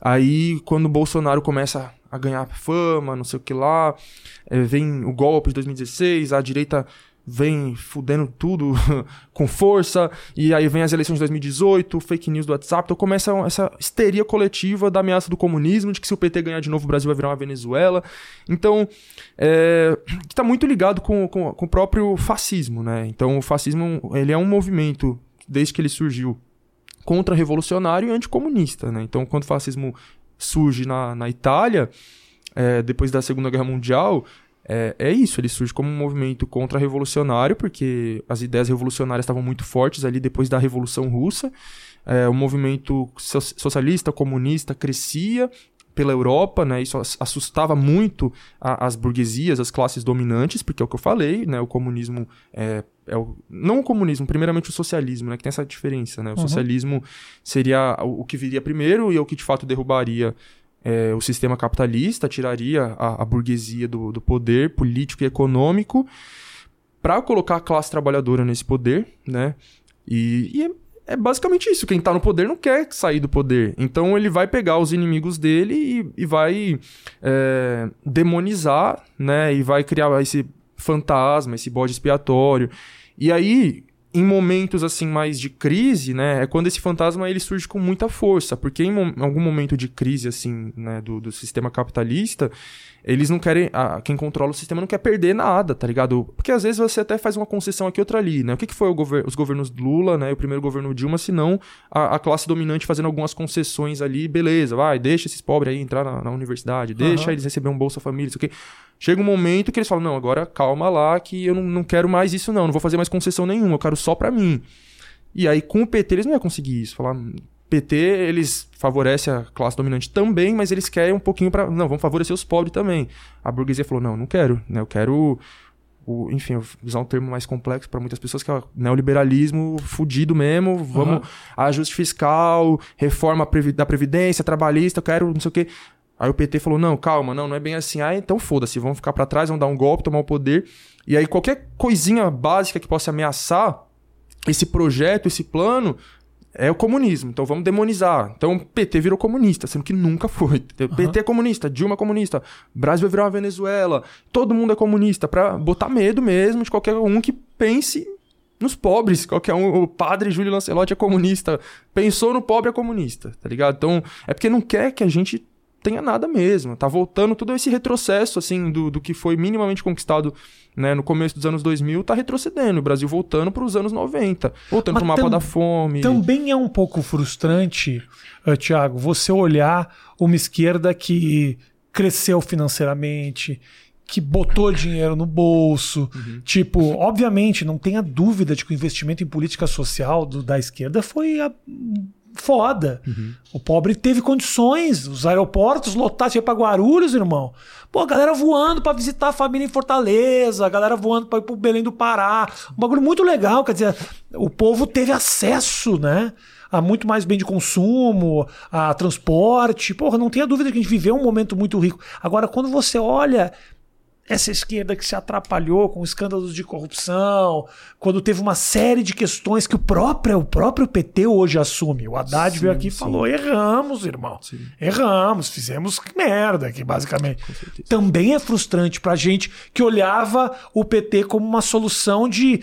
Aí, quando o Bolsonaro começa a ganhar fama, não sei o que lá, é, vem o golpe de 2016, a direita vem fudendo tudo com força, e aí vem as eleições de 2018, fake news do WhatsApp, então começa essa histeria coletiva da ameaça do comunismo, de que se o PT ganhar de novo o Brasil vai virar uma Venezuela. Então, é, que está muito ligado com, com, com, o próprio fascismo, né? Então, o fascismo ele é um movimento, desde que ele surgiu, contra-revolucionário e anticomunista, né? Então, quando o fascismo surge na, na Itália, é, depois da Segunda Guerra Mundial, é, é isso, ele surge como um movimento contra-revolucionário, porque as ideias revolucionárias estavam muito fortes ali depois da Revolução Russa. É, o movimento socialista, comunista crescia pela Europa, né? Isso assustava muito a, as burguesias, as classes dominantes, porque é o que eu falei, né? O comunismo é, é o, não o comunismo, primeiramente o socialismo, né? Que tem essa diferença, né? O uhum. socialismo seria o, o que viria primeiro e é o que de fato derrubaria é, o sistema capitalista, tiraria a, a burguesia do, do, poder político e econômico para colocar a classe trabalhadora nesse poder, né? E, e é, é, basicamente isso. Quem está no poder não quer sair do poder. Então ele vai pegar os inimigos dele e, e vai é, demonizar, né? E vai criar esse fantasma, esse bode expiatório. E aí, em momentos assim mais de crise, né, é quando esse fantasma ele surge com muita força, porque em, algum momento de crise assim, né, do, do sistema capitalista, eles não querem, a, quem controla o sistema não quer perder nada, tá ligado? Porque às vezes você até faz uma concessão aqui outra ali, né? O que, que foi gover os governos Lula, né, o primeiro governo Dilma, se não a, a, classe dominante fazendo algumas concessões ali, beleza, vai, deixa esses pobres aí entrar na, na universidade, deixa uhum. eles receber um Bolsa Família, isso aqui. Chega um momento que eles falam: não, agora calma lá, que eu não, não quero mais isso, não, não vou fazer mais concessão nenhuma, eu quero só para mim. E aí, com o PT, eles não iam conseguir isso. Falar, PT, eles favorecem a classe dominante também, mas eles querem um pouquinho para Não, vamos favorecer os pobres também. A burguesia falou: não, não quero, né? Eu quero. O, enfim, usar um termo mais complexo para muitas pessoas, que é o neoliberalismo fudido mesmo. Vamos. Uhum. Ajuste fiscal, reforma da Previdência, trabalhista, eu quero não sei o quê. Aí o PT falou: não, calma, não, não é bem assim. Ah, então foda-se, vamos ficar para trás, vamos dar um golpe, tomar o poder. E aí qualquer coisinha básica que possa ameaçar esse projeto, esse plano, é o comunismo. Então vamos demonizar. Então PT virou comunista, sendo que nunca foi. Uhum. PT é comunista, Dilma é comunista, Brasil vai virar uma Venezuela. Todo mundo é comunista para botar medo mesmo de qualquer um que pense nos pobres. Qualquer um, o padre Júlio Lancelotti é comunista. Pensou no pobre é comunista, tá ligado? Então é porque não quer que a gente tenha nada mesmo. Tá voltando todo esse retrocesso, assim, do, do que foi minimamente conquistado né, no começo dos anos 2000, tá retrocedendo. O Brasil voltando para os anos 90. Voltando para o mapa da fome. Também é um pouco frustrante, uh, eh, Tiago, você olhar uma esquerda que cresceu financeiramente, que botou dinheiro no bolso. Uhum. Tipo, obviamente, não tenha dúvida de que o investimento em política social do, da esquerda foi a, foda. Uhum. O pobre teve condições, os aeroportos lotados, ia pra Guarulhos, irmão. Pô, a galera voando para visitar a família em Fortaleza, a galera voando para ir pro Belém do Pará. Um bagulho muito legal, quer dizer, o povo teve acesso, né? A muito mais bem de consumo, a transporte. Porra, não tenha dúvida que a gente viveu um momento muito rico. Agora, quando você olha essa esquerda que se atrapalhou com escândalos de corrupção, quando teve uma série de questões que o próprio, o próprio PT hoje assume. O Haddad sim, veio aqui e falou: erramos, irmão. Sim. Erramos, fizemos merda aqui, basicamente. Também é frustrante pra gente que olhava o PT como uma solução de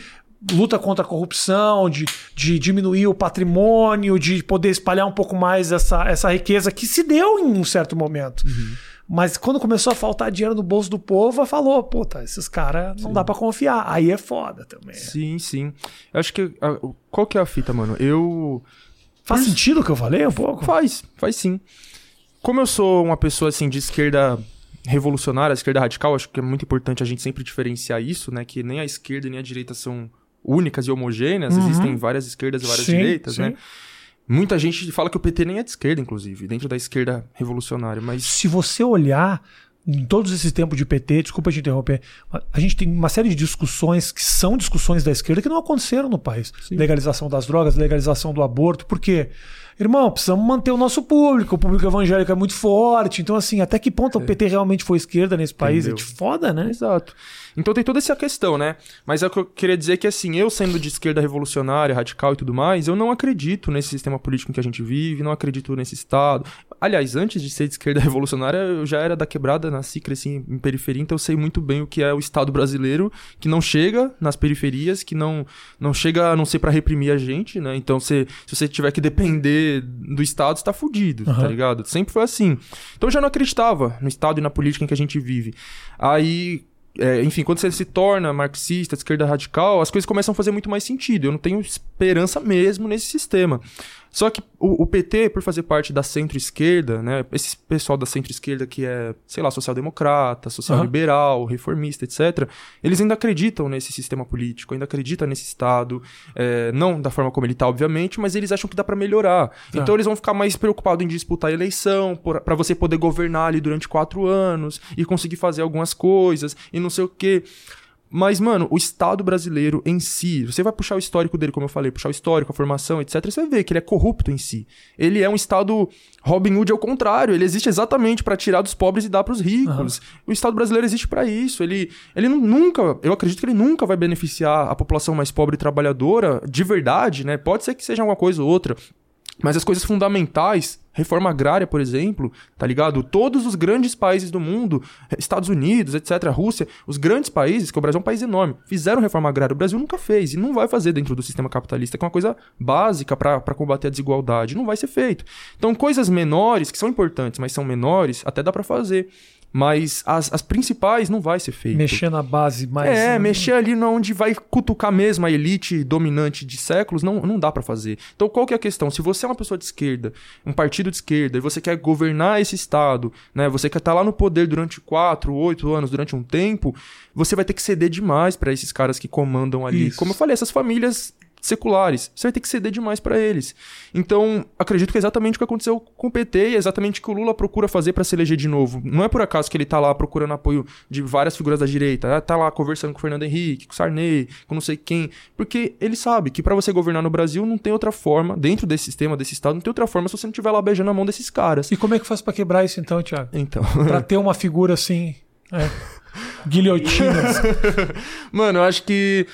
luta contra a corrupção, de, de diminuir o patrimônio, de poder espalhar um pouco mais essa, essa riqueza que se deu em um certo momento. Uhum. Mas quando começou a faltar dinheiro no bolso do povo, falou, puta, esses caras não sim. dá para confiar. Aí é foda também. Sim, sim. Eu acho que. Qual que é a fita, mano? Eu. Faz Por... sentido o que eu falei um pouco? Faz, faz sim. Como eu sou uma pessoa assim de esquerda revolucionária, esquerda radical, acho que é muito importante a gente sempre diferenciar isso, né? Que nem a esquerda nem a direita são únicas e homogêneas, uhum. existem várias esquerdas e várias sim, direitas, sim. né? Muita gente fala que o PT nem é de esquerda, inclusive, dentro da esquerda revolucionária, mas... Se você olhar em todos esses tempos de PT, desculpa te interromper, a gente tem uma série de discussões que são discussões da esquerda que não aconteceram no país. Sim. Legalização das drogas, legalização do aborto, por quê? Irmão, precisamos manter o nosso público, o público evangélico é muito forte, então assim, até que ponto é. o PT realmente foi esquerda nesse país? Entendeu. É de foda, né? Exato. Então tem toda essa questão, né? Mas é o que eu queria dizer que, assim, eu sendo de esquerda revolucionária, radical e tudo mais, eu não acredito nesse sistema político em que a gente vive, não acredito nesse Estado. Aliás, antes de ser de esquerda revolucionária, eu já era da quebrada, nasci, cresci em periferia, então eu sei muito bem o que é o Estado brasileiro, que não chega nas periferias, que não, não chega a não ser para reprimir a gente, né? Então, se, se você tiver que depender do Estado, você tá fudido, uhum. tá ligado? Sempre foi assim. Então eu já não acreditava no Estado e na política em que a gente vive. Aí, é, enfim, quando você se torna marxista, esquerda radical, as coisas começam a fazer muito mais sentido. Eu não tenho esperança mesmo nesse sistema. Só que o, o PT, por fazer parte da centro-esquerda, né, esse pessoal da centro-esquerda que é, sei lá, social-democrata, social-liberal, uhum. reformista, etc., eles ainda acreditam nesse sistema político, ainda acreditam nesse Estado, é, não da forma como ele está, obviamente, mas eles acham que dá para melhorar. Tá. Então eles vão ficar mais preocupados em disputar a eleição, para você poder governar ali durante quatro anos e conseguir fazer algumas coisas e não sei o quê. Mas, mano, o Estado brasileiro em si, você vai puxar o histórico dele, como eu falei, puxar o histórico, a formação, etc., você vai ver que ele é corrupto em si. Ele é um Estado Robin Hood ao contrário, ele existe exatamente para tirar dos pobres e dar para os ricos. Uhum. O Estado brasileiro existe para isso. Ele, ele nunca, eu acredito que ele nunca vai beneficiar a população mais pobre e trabalhadora de verdade, né? Pode ser que seja uma coisa ou outra. Mas as coisas fundamentais, reforma agrária, por exemplo, tá ligado? Todos os grandes países do mundo, Estados Unidos, etc., Rússia, os grandes países, que o Brasil é um país enorme, fizeram reforma agrária. O Brasil nunca fez e não vai fazer dentro do sistema capitalista, que é uma coisa básica para combater a desigualdade. Não vai ser feito. Então, coisas menores, que são importantes, mas são menores, até dá para fazer. Mas as, as principais não vai ser feito. Mexer na base mais. É, mexer ali onde vai cutucar mesmo a elite dominante de séculos, não, não dá para fazer. Então qual que é a questão? Se você é uma pessoa de esquerda, um partido de esquerda, e você quer governar esse Estado, né? Você quer estar tá lá no poder durante quatro, oito anos, durante um tempo, você vai ter que ceder demais para esses caras que comandam ali. Isso. Como eu falei, essas famílias seculares. Você vai ter que ceder demais para eles. Então, acredito que é exatamente o que aconteceu com o PT e é exatamente o que o Lula procura fazer para se eleger de novo. Não é por acaso que ele tá lá procurando apoio de várias figuras da direita, tá lá conversando com o Fernando Henrique, com o Sarney, com não sei quem, porque ele sabe que para você governar no Brasil não tem outra forma, dentro desse sistema, desse estado, não tem outra forma se você não estiver lá beijando a mão desses caras. E como é que faz para quebrar isso então, Thiago? Então. Pra ter uma figura assim, é, guilhotinas. Mano, eu acho que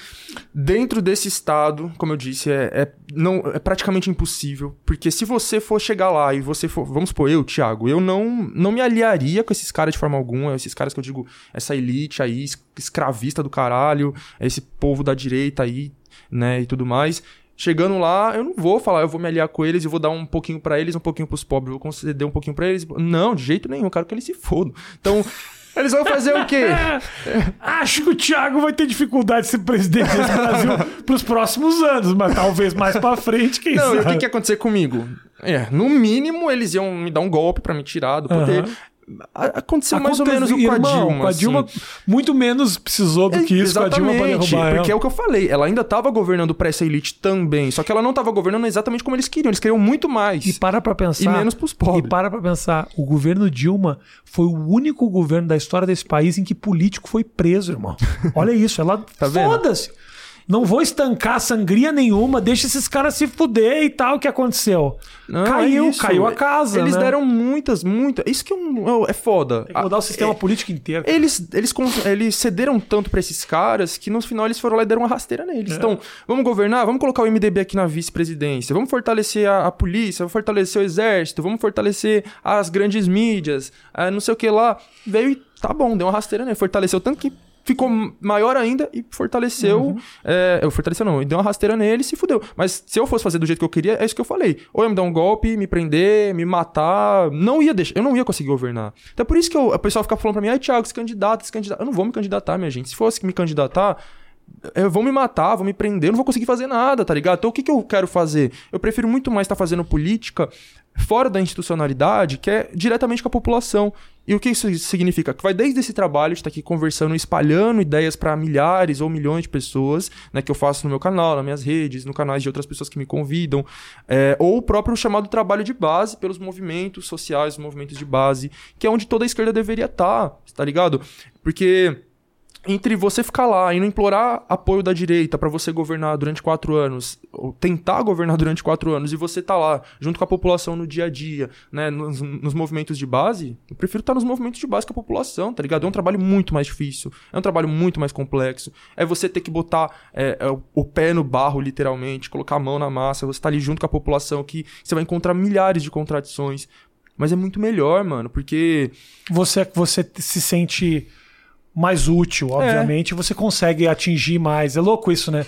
dentro desse estado, como eu disse, é, é, não, é praticamente impossível. Porque se você for chegar lá e você for. Vamos supor, eu, Thiago, eu não, não me aliaria com esses caras de forma alguma. Esses caras que eu digo, essa elite aí, escravista do caralho, esse povo da direita aí, né, e tudo mais. Chegando lá, eu não vou falar, eu vou me aliar com eles e vou dar um pouquinho para eles, um pouquinho pros pobres, vou conceder um pouquinho para eles. Não, de jeito nenhum, eu quero que eles se fodam. Então, eles vão fazer o quê? Acho que o Thiago vai ter dificuldade de ser presidente desse Brasil pros próximos anos, mas talvez mais pra frente, quem Não, e o sabe? que, que ia acontecer comigo? É, no mínimo, eles iam me dar um golpe pra me tirar do poder. Aham. A- Aconteceu mais ou menos o com a irmão, Dilma. Com a Dilma, assim. muito menos precisou do que isso com a Dilma pra Exatamente, derrubar porque é o que eu falei, ela ainda tava governando pra essa elite também, só que ela não tava governando exatamente como eles queriam, eles queriam muito mais. E para pra pensar. E menos pros pobres. E para pra pensar, o governo Dilma foi o único governo da história desse país em que político foi preso, irmão. Olha isso, ela Tá vendo? foda-se. Não vou estancar sangria nenhuma, deixa esses caras se fuder e tal, o que aconteceu? Não, caiu, é caiu a casa, Eles né? deram muitas, muitas. Isso que é, um- é foda. Tem que mudar o Ah, sistema é- político inteiro. Eles, eles, eles cederam tanto pra esses caras que no final eles foram lá e deram uma rasteira É. neles. Então, vamos governar? Vamos colocar o MDB aqui na vice-presidência. Vamos fortalecer a, a polícia, vamos fortalecer o exército, vamos fortalecer as grandes mídias, ah, não sei o que lá. Veio e tá bom, deu uma rasteira nele. Fortaleceu tanto que ficou maior ainda e fortaleceu. Uhum. É, eu fortaleceu não, e deu uma rasteira nele e se fudeu. Mas se eu fosse fazer do jeito que eu queria, é isso que eu falei. Ou ia me dar um golpe, me prender, me matar. Não ia deixar, eu não ia conseguir governar. Então é por isso que eu, o pessoal fica falando pra mim, ai, Thiago, se candidata, se candidata. Eu não vou me candidatar, minha gente. Se fosse me candidatar. Eu vou me matar, vou me prender, eu não vou conseguir fazer nada, tá ligado? Então o que, que eu quero fazer? Eu prefiro muito mais estar fazendo política fora da institucionalidade, que é diretamente com a população. E o que isso significa? Que vai desde esse trabalho de estar aqui conversando, espalhando ideias para milhares ou milhões de pessoas, né, que eu faço no meu canal, nas minhas redes, no canais de outras pessoas que me convidam, é, ou o próprio chamado trabalho de base pelos movimentos sociais, os movimentos de base, que é onde toda a esquerda deveria estar, tá ligado? Porque entre você ficar lá e não implorar apoio da direita pra você governar durante quatro anos, ou tentar governar durante quatro anos, e você tá lá junto com a população no dia a dia, né, nos, nos movimentos de base, eu prefiro estar nos movimentos de base com a população, tá ligado? É um trabalho muito mais difícil, é um trabalho muito mais complexo, é você ter que botar é, é, o- pé no barro, literalmente, colocar a mão na massa, você tá ali junto com a população que você vai encontrar milhares de contradições, mas é muito melhor, mano, porque Você, você se sente mais útil, obviamente, você consegue atingir mais. É louco isso, né?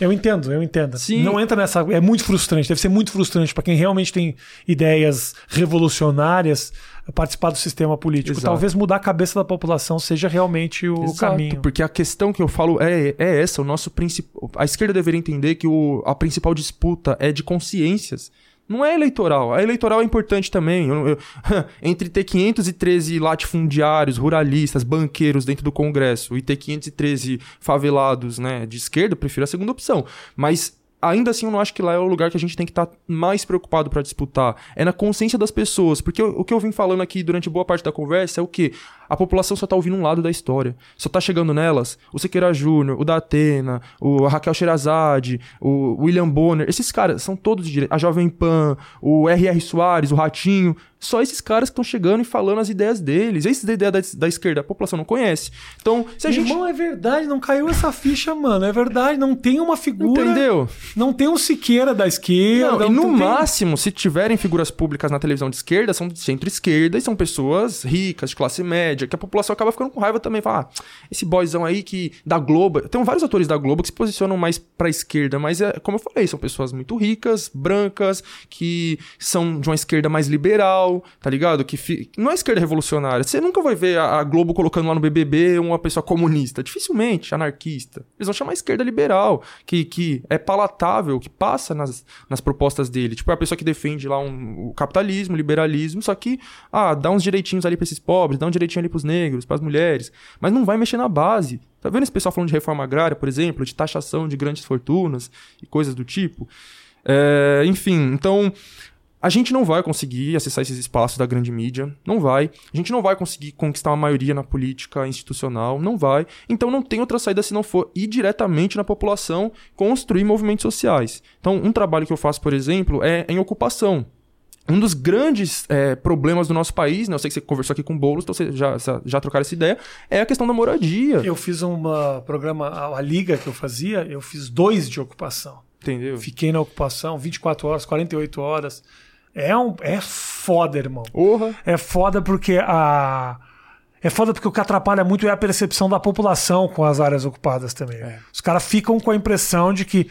Eu entendo, eu entendo. Sim. Não entra nessa. É muito frustrante, deve ser muito frustrante para quem realmente tem ideias revolucionárias participar do sistema político. Exato. Talvez mudar a cabeça da população seja realmente o Exato, caminho. Porque a questão que eu falo é, é essa, o nosso principal. A esquerda deveria entender que o, a principal disputa é de consciências. Não é eleitoral. A eleitoral é importante também. Eu- eu- entre ter 513 latifundiários, ruralistas, banqueiros dentro do Congresso e ter 513 favelados né, de esquerda, eu prefiro a segunda opção. Mas ainda assim eu não acho que lá é o lugar que a gente tem que estar mais preocupado pra disputar. É na consciência das pessoas. Porque o, o que eu vim falando aqui durante boa parte da conversa é o que a população só tá ouvindo um lado da história. Só tá chegando nelas o Sequeira Júnior, o da Atena, o Raquel Sherazade, o William Bonner. Esses caras são todos de direita. A Jovem Pan, o R.R. Soares, o Ratinho. Só esses caras que estão chegando e falando as ideias deles. Esses da ideia da, da esquerda, a população não conhece. Então, se a gente. Irmão, é verdade, não caiu essa ficha, mano. É verdade, não tem uma figura. Entendeu? Não tem um Siqueira da esquerda. Não, e no tem- máximo, se tiverem figuras públicas na televisão de esquerda, são de centro-esquerda e são pessoas ricas, de classe média, que a população acaba ficando com raiva também. Fala, ah, esse boyzão aí que da Globo. Tem vários atores da Globo que se posicionam mais pra esquerda, mas é como eu falei, são pessoas muito ricas, brancas, que são de uma esquerda mais liberal, tá ligado? Que fi- não é esquerda revolucionária. Você nunca vai ver a, Globo colocando lá no BBB uma pessoa comunista. Dificilmente, anarquista. Eles vão chamar esquerda liberal, que, que é palatável, que passa nas, nas propostas dele. Tipo, é a pessoa que defende lá um, o capitalismo, o liberalismo, só que, ah, dá uns direitinhos ali pra esses pobres, dá um direitinho ali pros negros, pras mulheres, mas não vai mexer na base. Tá vendo esse pessoal falando de reforma agrária, por exemplo, de taxação de grandes fortunas e coisas do tipo? É, enfim, então a gente não vai conseguir acessar esses espaços da grande mídia, não vai. A gente não vai conseguir conquistar uma maioria na política institucional, não vai. Então não tem outra saída se não for ir diretamente na população construir movimentos sociais. Então, um trabalho que eu faço, por exemplo, é em ocupação. Um dos grandes é, problemas do nosso país, né? eu sei que você conversou aqui com o Boulos, então você já, já trocaram essa ideia, é a questão da moradia. Eu fiz um programa, a, a liga que eu fazia, eu fiz dois de ocupação. Entendeu? Fiquei na ocupação 24 horas, 48 horas. É, um, é foda, irmão. Porra. É foda porque a. É foda porque o que atrapalha muito é a percepção da população com as áreas ocupadas também. É. Os caras ficam com a impressão de que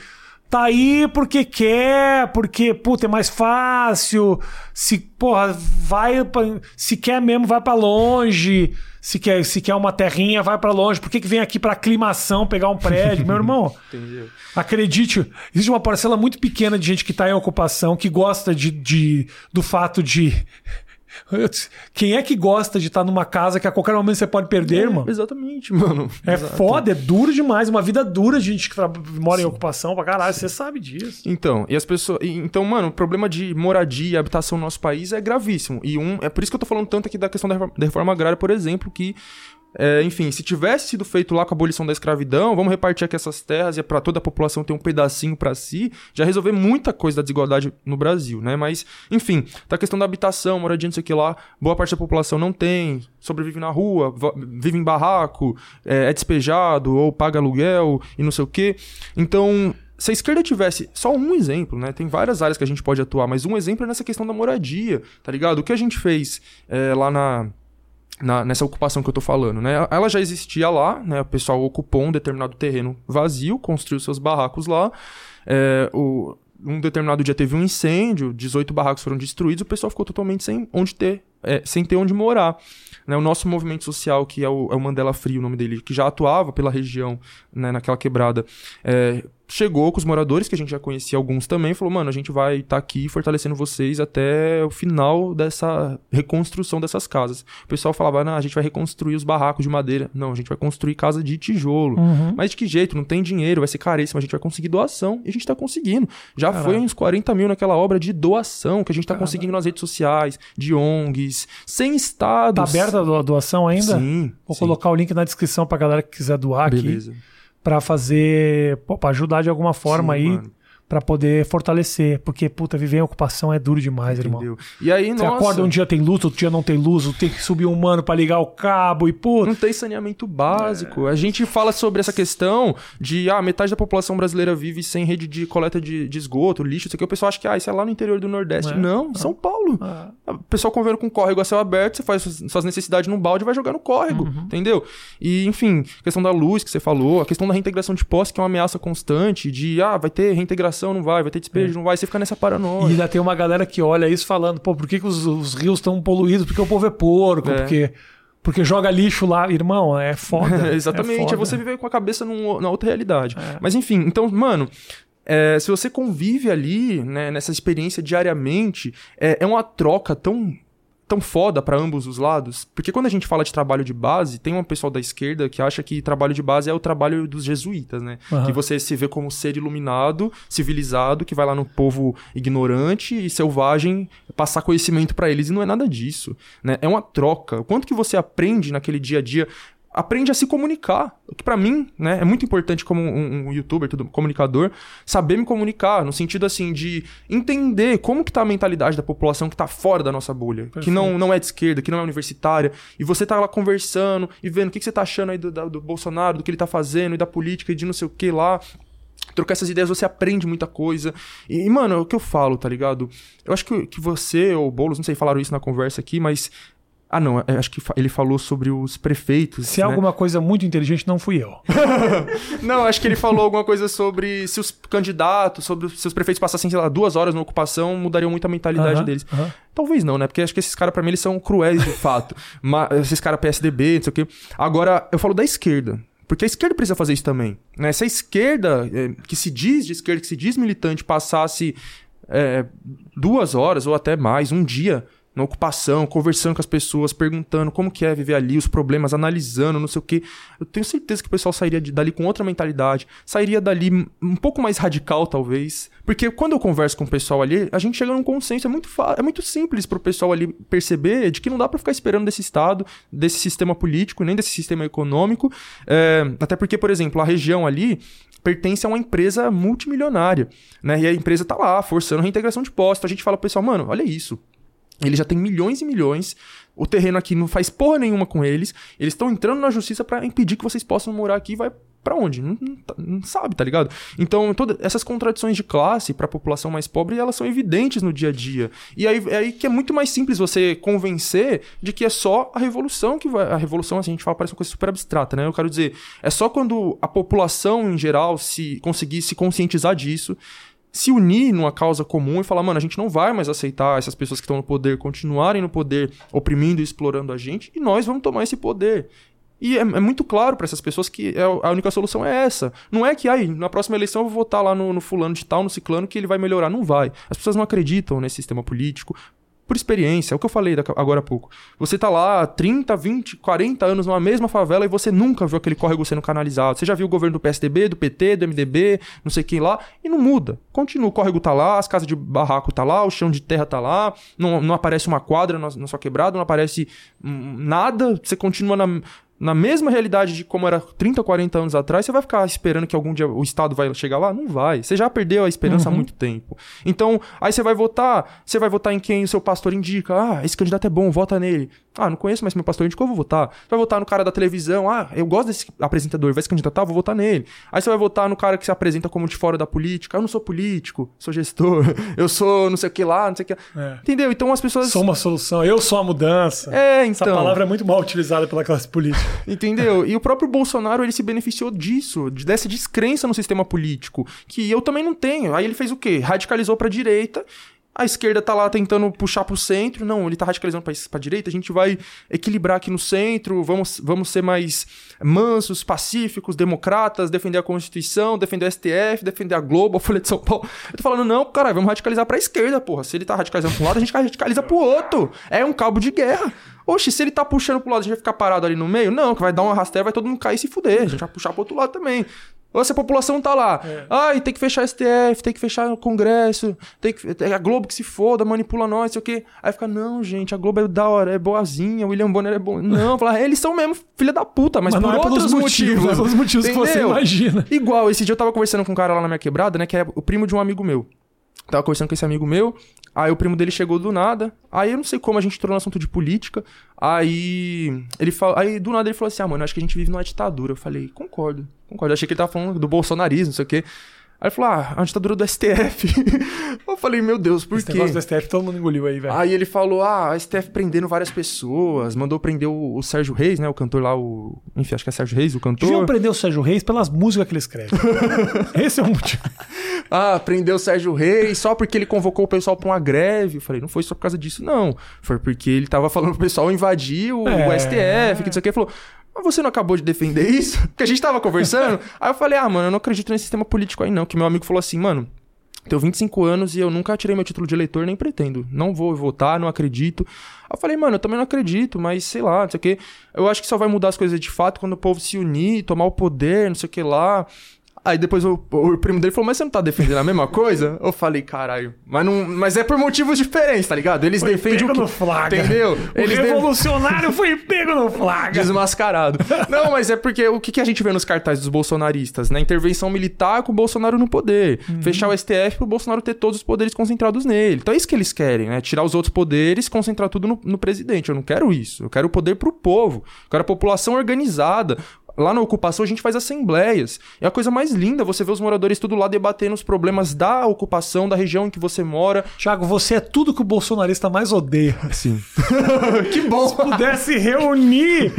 tá aí porque quer, porque, puta, é mais fácil. Se, porra, vai. Pra, se quer mesmo, vai para longe. Se quer, se quer uma terrinha, vai para longe. Por que, que vem aqui pra aclimação pegar um prédio? Meu irmão, Entendi. acredite, existe uma parcela muito pequena de gente que tá em ocupação, que gosta de, de do fato de quem é que gosta de estar numa casa que a qualquer momento você pode perder, é, mano? Exatamente, mano. É Exato. foda, é duro demais. Uma vida dura de gente que mora Sim. em ocupação pra caralho. Você sabe disso. Então, e as pessoas. Então, mano, o problema de moradia e habitação no nosso país é gravíssimo. E um. É por isso que eu tô falando tanto aqui da questão da reforma agrária, por exemplo, que é, enfim, se tivesse sido feito lá com a abolição da escravidão, vamos repartir aqui essas terras e é para toda a população ter um pedacinho para si, já resolver muita coisa da desigualdade no Brasil, né? Mas, enfim, tá a questão da habitação, moradia, não sei o que lá, boa parte da população não tem, sobrevive na rua, vive em barraco, é, é despejado ou paga aluguel e não sei o que. Então, se a esquerda tivesse só um exemplo, né? Tem várias áreas que a gente pode atuar, mas um exemplo é nessa questão da moradia, tá ligado? O que a gente fez é, lá na na, nessa ocupação que eu tô falando, né? Ela já existia lá, né? O pessoal ocupou um determinado terreno vazio, construiu seus barracos lá. É, o, um determinado dia teve um incêndio, 18 barracos foram destruídos, o pessoal ficou totalmente sem onde ter, é, sem ter onde morar. Né, o nosso movimento social, que é o, é o, Mandela Frio, o nome dele, que já atuava pela região, né, naquela quebrada, é, chegou com os moradores, que a gente já conhecia alguns também, falou, mano, a gente vai estar tá aqui fortalecendo vocês até o final dessa reconstrução dessas casas. O pessoal falava, não, a gente vai reconstruir os barracos de madeira. Não, a gente vai construir casa de tijolo. Uhum. Mas de que jeito? Não tem dinheiro, vai ser caríssimo, a gente vai conseguir doação. E a gente tá conseguindo. Já Caralho. foi uns 40 mil naquela obra de doação que a gente tá conseguindo nas redes sociais, de ONGs, sem estados. Tá aberta a doação ainda? Sim. Vou sim. colocar o link na descrição pra galera que quiser doar Beleza. aqui para fazer, para ajudar de alguma forma Sim, aí. Mano para poder fortalecer. Porque, puta, viver em ocupação é duro demais, Entendeu. irmão. E aí, Você nossa... acorda um dia tem luz, outro dia não tem luz, tem que subir um mano para ligar o cabo e, puta... Não tem saneamento básico. É... A gente fala sobre essa questão de, ah, metade da população brasileira vive sem rede de coleta de, de esgoto, lixo, isso aqui. O pessoal acha que, ah, isso é lá no interior do Nordeste. É. Não, São Paulo. É. O pessoal convivendo com córrego a céu aberto, você faz suas necessidades num balde e vai jogar no córrego, uhum. entendeu? E, enfim, questão da luz que você falou, a questão da reintegração de posse, que é uma ameaça constante de, ah, vai ter reintegração, não vai, vai ter despesa é. não vai, você fica nessa paranoia. E ainda tem uma galera que olha isso falando, pô, por que, que os, os rios estão poluídos? Porque o povo é porco, é. porque porque joga lixo lá, irmão, é foda. Exatamente, é, foda. é, você viver com a cabeça num, na outra realidade. É. Mas enfim, então, mano, é, se você convive ali, né, nessa experiência diariamente, é, é uma troca tão tão foda para ambos os lados, porque quando a gente fala de trabalho de base, tem um pessoal da esquerda que acha que trabalho de base é o trabalho dos jesuítas, né? Uhum. Que você se vê como ser iluminado, civilizado, que vai lá no povo ignorante e selvagem passar conhecimento para eles e não é nada disso, né? É uma troca. O quanto que você aprende naquele dia a dia aprende a se comunicar. O que para mim, né, é muito importante como um, um, youtuber, tudo, comunicador, saber me comunicar, no sentido assim de entender como que tá a mentalidade da população que tá fora da nossa bolha, Perfeito. que não, não é de esquerda, que não é universitária, e você tá lá conversando e vendo o que, que você tá achando aí do, do, do Bolsonaro, do que ele tá fazendo, e da política, e de não sei o que lá trocar essas ideias, você aprende muita coisa. E, mano, é o que eu falo, tá ligado? Eu acho que, que você ou o Boulos, não sei, falaram isso na conversa aqui, mas ah, não, é, acho que ele falou sobre os prefeitos. Se é né? alguma coisa muito inteligente, não fui eu. não, acho que ele falou alguma coisa sobre se os candidatos, sobre se os prefeitos passassem, sei lá, duas horas na ocupação, mudariam muito a mentalidade deles. Talvez não, né? Porque acho que esses caras, pra mim, eles são cruéis de fato. Mas, esses caras PSDB, não sei o quê. Agora, eu falo da esquerda. Porque a esquerda precisa fazer isso também. Né? Se a esquerda, é, que se diz de esquerda, que se diz militante, passasse é, duas horas ou até mais, um dia na ocupação, conversando com as pessoas, perguntando como que é viver ali, os problemas, analisando, não sei o quê. Eu tenho certeza que o pessoal sairia de, dali com outra mentalidade, sairia dali um pouco mais radical, talvez. Porque quando eu converso com o pessoal ali, a gente chega num consenso, é muito, é muito simples pro pessoal ali perceber de que não dá para ficar esperando desse Estado, desse sistema político, nem desse sistema econômico. É, até porque, por exemplo, a região ali pertence a uma empresa multimilionária, né? E a empresa tá lá, forçando a reintegração de postos. A gente fala pro pessoal, mano, olha isso. Ele já tem milhões e milhões. O terreno aqui não faz porra nenhuma com eles. Eles estão entrando na justiça para impedir que vocês possam morar aqui. Vai para onde? Não, não, tá, não, sabe, tá ligado? Então, todas essas contradições de classe para a população mais pobre, elas são evidentes no dia a dia. E aí é aí que é muito mais simples você convencer de que é só a revolução que vai. A revolução, assim, a gente fala, parece uma coisa super abstrata, né? Eu quero dizer, é só quando a população em geral se conseguir se conscientizar disso se unir numa causa comum e falar, mano, a gente não vai mais aceitar essas pessoas que estão no poder continuarem no poder, oprimindo e explorando a gente, e nós vamos tomar esse poder. E é, é muito claro para essas pessoas que é, a única solução é essa. Não é que aí, na próxima eleição eu vou votar lá no, no fulano de tal, no ciclano, que ele vai melhorar. Não vai. As pessoas não acreditam nesse sistema político por experiência, é o que eu falei agora há pouco. Você tá lá 30, 20, 40 anos numa mesma favela e você nunca viu aquele córrego sendo canalizado. Você já viu o governo do PSDB, do PT, do MDB, não sei quem lá, e não muda. Continua, o córrego tá lá, as casas de barraco tá lá, o chão de terra tá lá, não, não aparece uma quadra na, na sua quebrada, não aparece hum, nada, você continua na na mesma realidade de como era 30, 40 anos atrás, você vai ficar esperando que algum dia o Estado vai chegar lá? Não vai. Você já perdeu a esperança uhum. há muito tempo. Então, aí você vai votar, você vai votar em quem o seu pastor indica. Ah, esse candidato é bom, vota nele. Ah, não conheço, mas meu pastor indicou, vou votar. Você vai votar no cara da televisão. Ah, eu gosto desse apresentador, vai se candidatar, vou votar nele. Aí você vai votar no cara que se apresenta como de fora da política. Eu não sou político, sou gestor. Eu sou não sei o que lá, não sei o que. É. Entendeu? Então as pessoas. Sou uma solução, eu sou a mudança. É, então. Essa palavra é muito mal utilizada pela classe política. Entendeu? E o próprio Bolsonaro, ele se beneficiou disso, dessa descrença no sistema político, que eu também não tenho. Aí ele fez o quê? Radicalizou pra direita a esquerda tá lá tentando puxar pro centro. Não, ele tá radicalizando pra, direita. A gente vai equilibrar aqui no centro. Vamos, vamos ser mais mansos, pacíficos, democratas, defender a Constituição, defender o STF, defender a Globo, a Folha de São Paulo. Eu tô falando, não, caralho, vamos radicalizar pra esquerda, porra. Se ele tá radicalizando pra um lado, a gente radicaliza pro outro. É um cabo de guerra. Oxe, se ele tá puxando pro lado, a gente vai ficar parado ali no meio? Não, que vai dar uma rasteira, vai todo mundo cair e se fuder. A gente vai puxar pro outro lado também. Ou se a população tá lá, é. ai, tem que fechar STF, tem que fechar o Congresso, tem que, a Globo que se foda, manipula nós, sei o quê. Aí fica, não, gente, a Globo é da hora, é boazinha, o William Bonner é bom. Não, fala, eles são mesmo filha da puta, mas, mas por é outros motivos. motivos pelos motivos entendeu? que você imagina. Igual, esse dia eu tava conversando com um cara lá na minha quebrada, né, que é o primo de um amigo meu. Tava conversando com esse amigo meu, aí o primo dele chegou do nada, aí eu não sei como a gente entrou no assunto de política, aí ele falou, aí do nada ele falou assim, ah, mano, acho que a gente vive numa ditadura. Eu falei, concordo, concordo. Eu achei que ele tava falando do bolsonarismo, não sei o quê. Aí ele falou, ah, a ditadura do STF. eu falei, meu Deus, por Esse quê? negócio do STF todo mundo engoliu aí, velho. Aí ele falou, ah, a STF prendendo várias pessoas, mandou prender o, o, Sérgio Reis, né, o cantor lá, o... Enfim, acho que é Sérgio Reis, o cantor. Deviam prender o Sérgio Reis pelas músicas que ele escreve. Esse é o motivo. ah, prendeu o Sérgio Reis só porque ele convocou o pessoal pra uma greve. Eu falei, não foi só por causa disso, não. Foi porque ele tava falando pro pessoal invadir o, é... o STF, que não sei o que. Ele falou, mas você não acabou de defender isso? Porque a gente tava conversando. aí eu falei, ah, mano, eu não acredito nesse sistema político aí não. Que meu amigo falou assim, mano, tenho 25 anos e eu nunca tirei meu título de eleitor, nem pretendo. Não vou votar, não acredito. Aí eu falei, mano, eu também não acredito, mas sei lá, não sei o quê. Eu acho que só vai mudar as coisas de fato quando o povo se unir, tomar o poder, não sei o que lá. Aí depois o, o, primo dele falou, mas você não tá defendendo a mesma coisa? Eu falei, caralho. Mas, não, mas é por motivos diferentes, tá ligado? Eles foi defendem pego o que... no flagra. Entendeu? O Eles revolucionário de... foi pego no flagra. Desmascarado. não, mas é porque o que, que a gente vê nos cartazes dos bolsonaristas? Na né? intervenção militar com o Bolsonaro no poder. Uhum. Fechar o STF pro Bolsonaro ter todos os poderes concentrados nele. Então é isso que eles querem, né? Tirar os outros poderes, concentrar tudo no, no presidente. Eu não quero isso. Eu quero o poder pro povo. Eu quero a população organizada. Lá na ocupação a gente faz assembleias. É a coisa mais linda você ver os moradores tudo lá debatendo os problemas da ocupação, da região em que você mora. Tiago, você é tudo que o bolsonarista mais odeia. Sim. que bom! Se pudesse reunir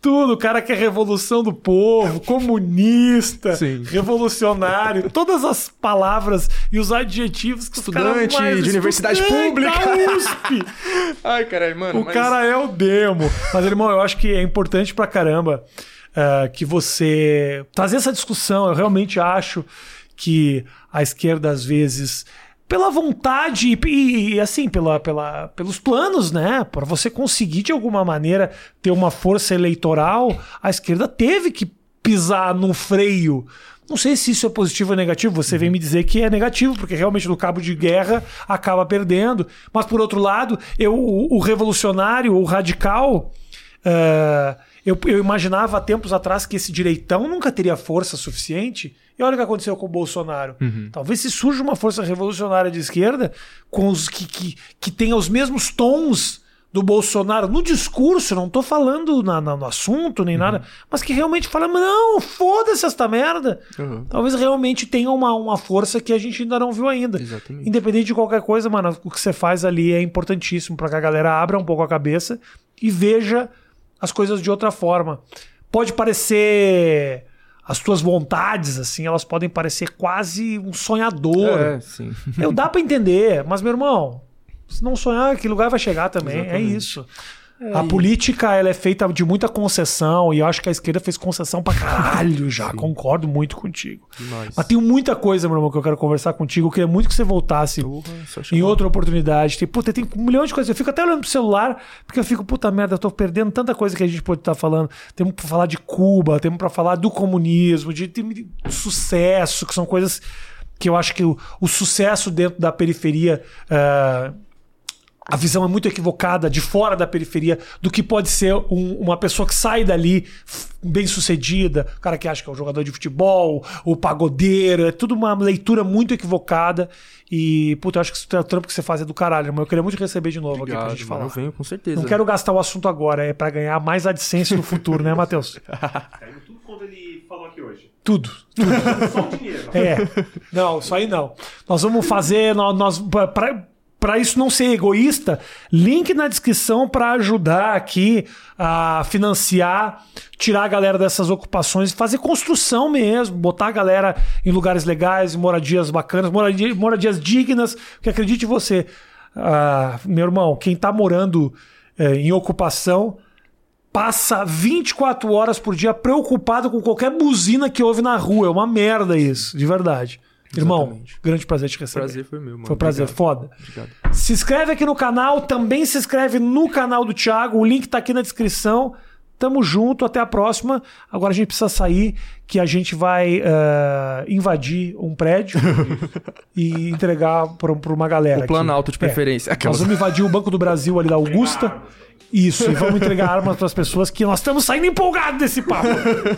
tudo, o cara que é revolução do povo, comunista, Sim. revolucionário, todas as palavras e os adjetivos que estudante os mais de universidade pública, USP. Ai, caralho, mano. O mas... cara é o demo. Mas irmão, eu acho que é importante pra caramba uh, que você trazer essa discussão. Eu realmente acho que a esquerda, às vezes, pela vontade e, e, assim, pela, pela, pelos planos, né? Para você conseguir de alguma maneira ter uma força eleitoral, a esquerda teve que pisar no freio. Não sei se isso é positivo ou negativo. Você vem me dizer que é negativo, porque realmente no cabo de guerra acaba perdendo. Mas por outro lado, eu, o, o revolucionário, o radical. Uh, eu, eu, imaginava há tempos atrás que esse direitão nunca teria força suficiente. E olha o que aconteceu com o Bolsonaro. Uhum. Talvez se surja uma força revolucionária de esquerda com os que, que, que tenha os mesmos tons do Bolsonaro no discurso, não tô falando na, na, no assunto nem uhum. nada, mas que realmente fala, não, foda-se esta merda. Uhum. Talvez realmente tenha uma, uma força que a gente ainda não viu ainda. Exatamente. Independente de qualquer coisa, mano, o que você faz ali é importantíssimo para que a galera abra um pouco a cabeça e veja as coisas de outra forma. Pode parecer as tuas vontades, assim, elas podem parecer quase um sonhador. É, sim. Eu dá para entender, mas meu irmão, se não sonhar, que lugar vai chegar também. É Exatamente. É isso. É, a política ela é feita de muita concessão e eu acho que a esquerda fez concessão pra caralho já. Sim. Concordo muito contigo. Demais. Mas tem muita coisa, meu irmão, que eu quero conversar contigo. Eu queria muito que você voltasse em outra oportunidade. Tem, puta, tem um milhão de coisas. Eu fico até olhando pro celular porque eu fico, puta merda, eu tô perdendo tanta coisa que a gente pode estar tá falando. Temos pra falar de Cuba, temos pra falar do comunismo, de, de, de sucesso, que são coisas que eu acho que o, o sucesso dentro da periferia. Uh, a visão é muito equivocada de fora da periferia do que pode ser um, uma pessoa que sai dali bem sucedida, o cara que acha que é um jogador de futebol, o pagodeiro, é tudo uma leitura muito equivocada. E, puta, eu acho que o trampo que você faz é do caralho, mas eu queria muito receber de novo Obrigado, aqui pra gente falar. Eu venho, com certeza. Não quero gastar o assunto agora, é para ganhar mais AdSense no futuro, né, Matheus? Caiu tudo quando ele falou aqui hoje. Tudo. tudo. Só o dinheiro. É. Não, isso aí não. Nós vamos fazer. Nós, nós pra, para isso não ser egoísta, link na descrição para ajudar aqui a financiar, tirar a galera dessas ocupações fazer construção mesmo, botar a galera em lugares legais, em moradias bacanas, moradias, moradias dignas, porque acredite você, uh, meu irmão, quem está morando uh, em ocupação passa 24 horas por dia preocupado com qualquer buzina que ouve na rua. É uma merda isso, de verdade. Irmão, Exatamente. grande prazer te receber. Prazer foi meu, mano. Foi um prazer, Obrigado. foda. Obrigado. Se inscreve aqui no canal, também se inscreve no canal do Thiago, o link tá aqui na descrição. Tamo junto, até a próxima. Agora a gente precisa sair, que a gente vai uh, invadir um prédio e entregar para uma galera. O Planalto de é. preferência. É. Nós vamos invadir o Banco do Brasil ali da Augusta. Isso, e vamos entregar armas para as pessoas que nós estamos saindo empolgados desse papo.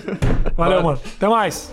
Valeu, mano. Até mais.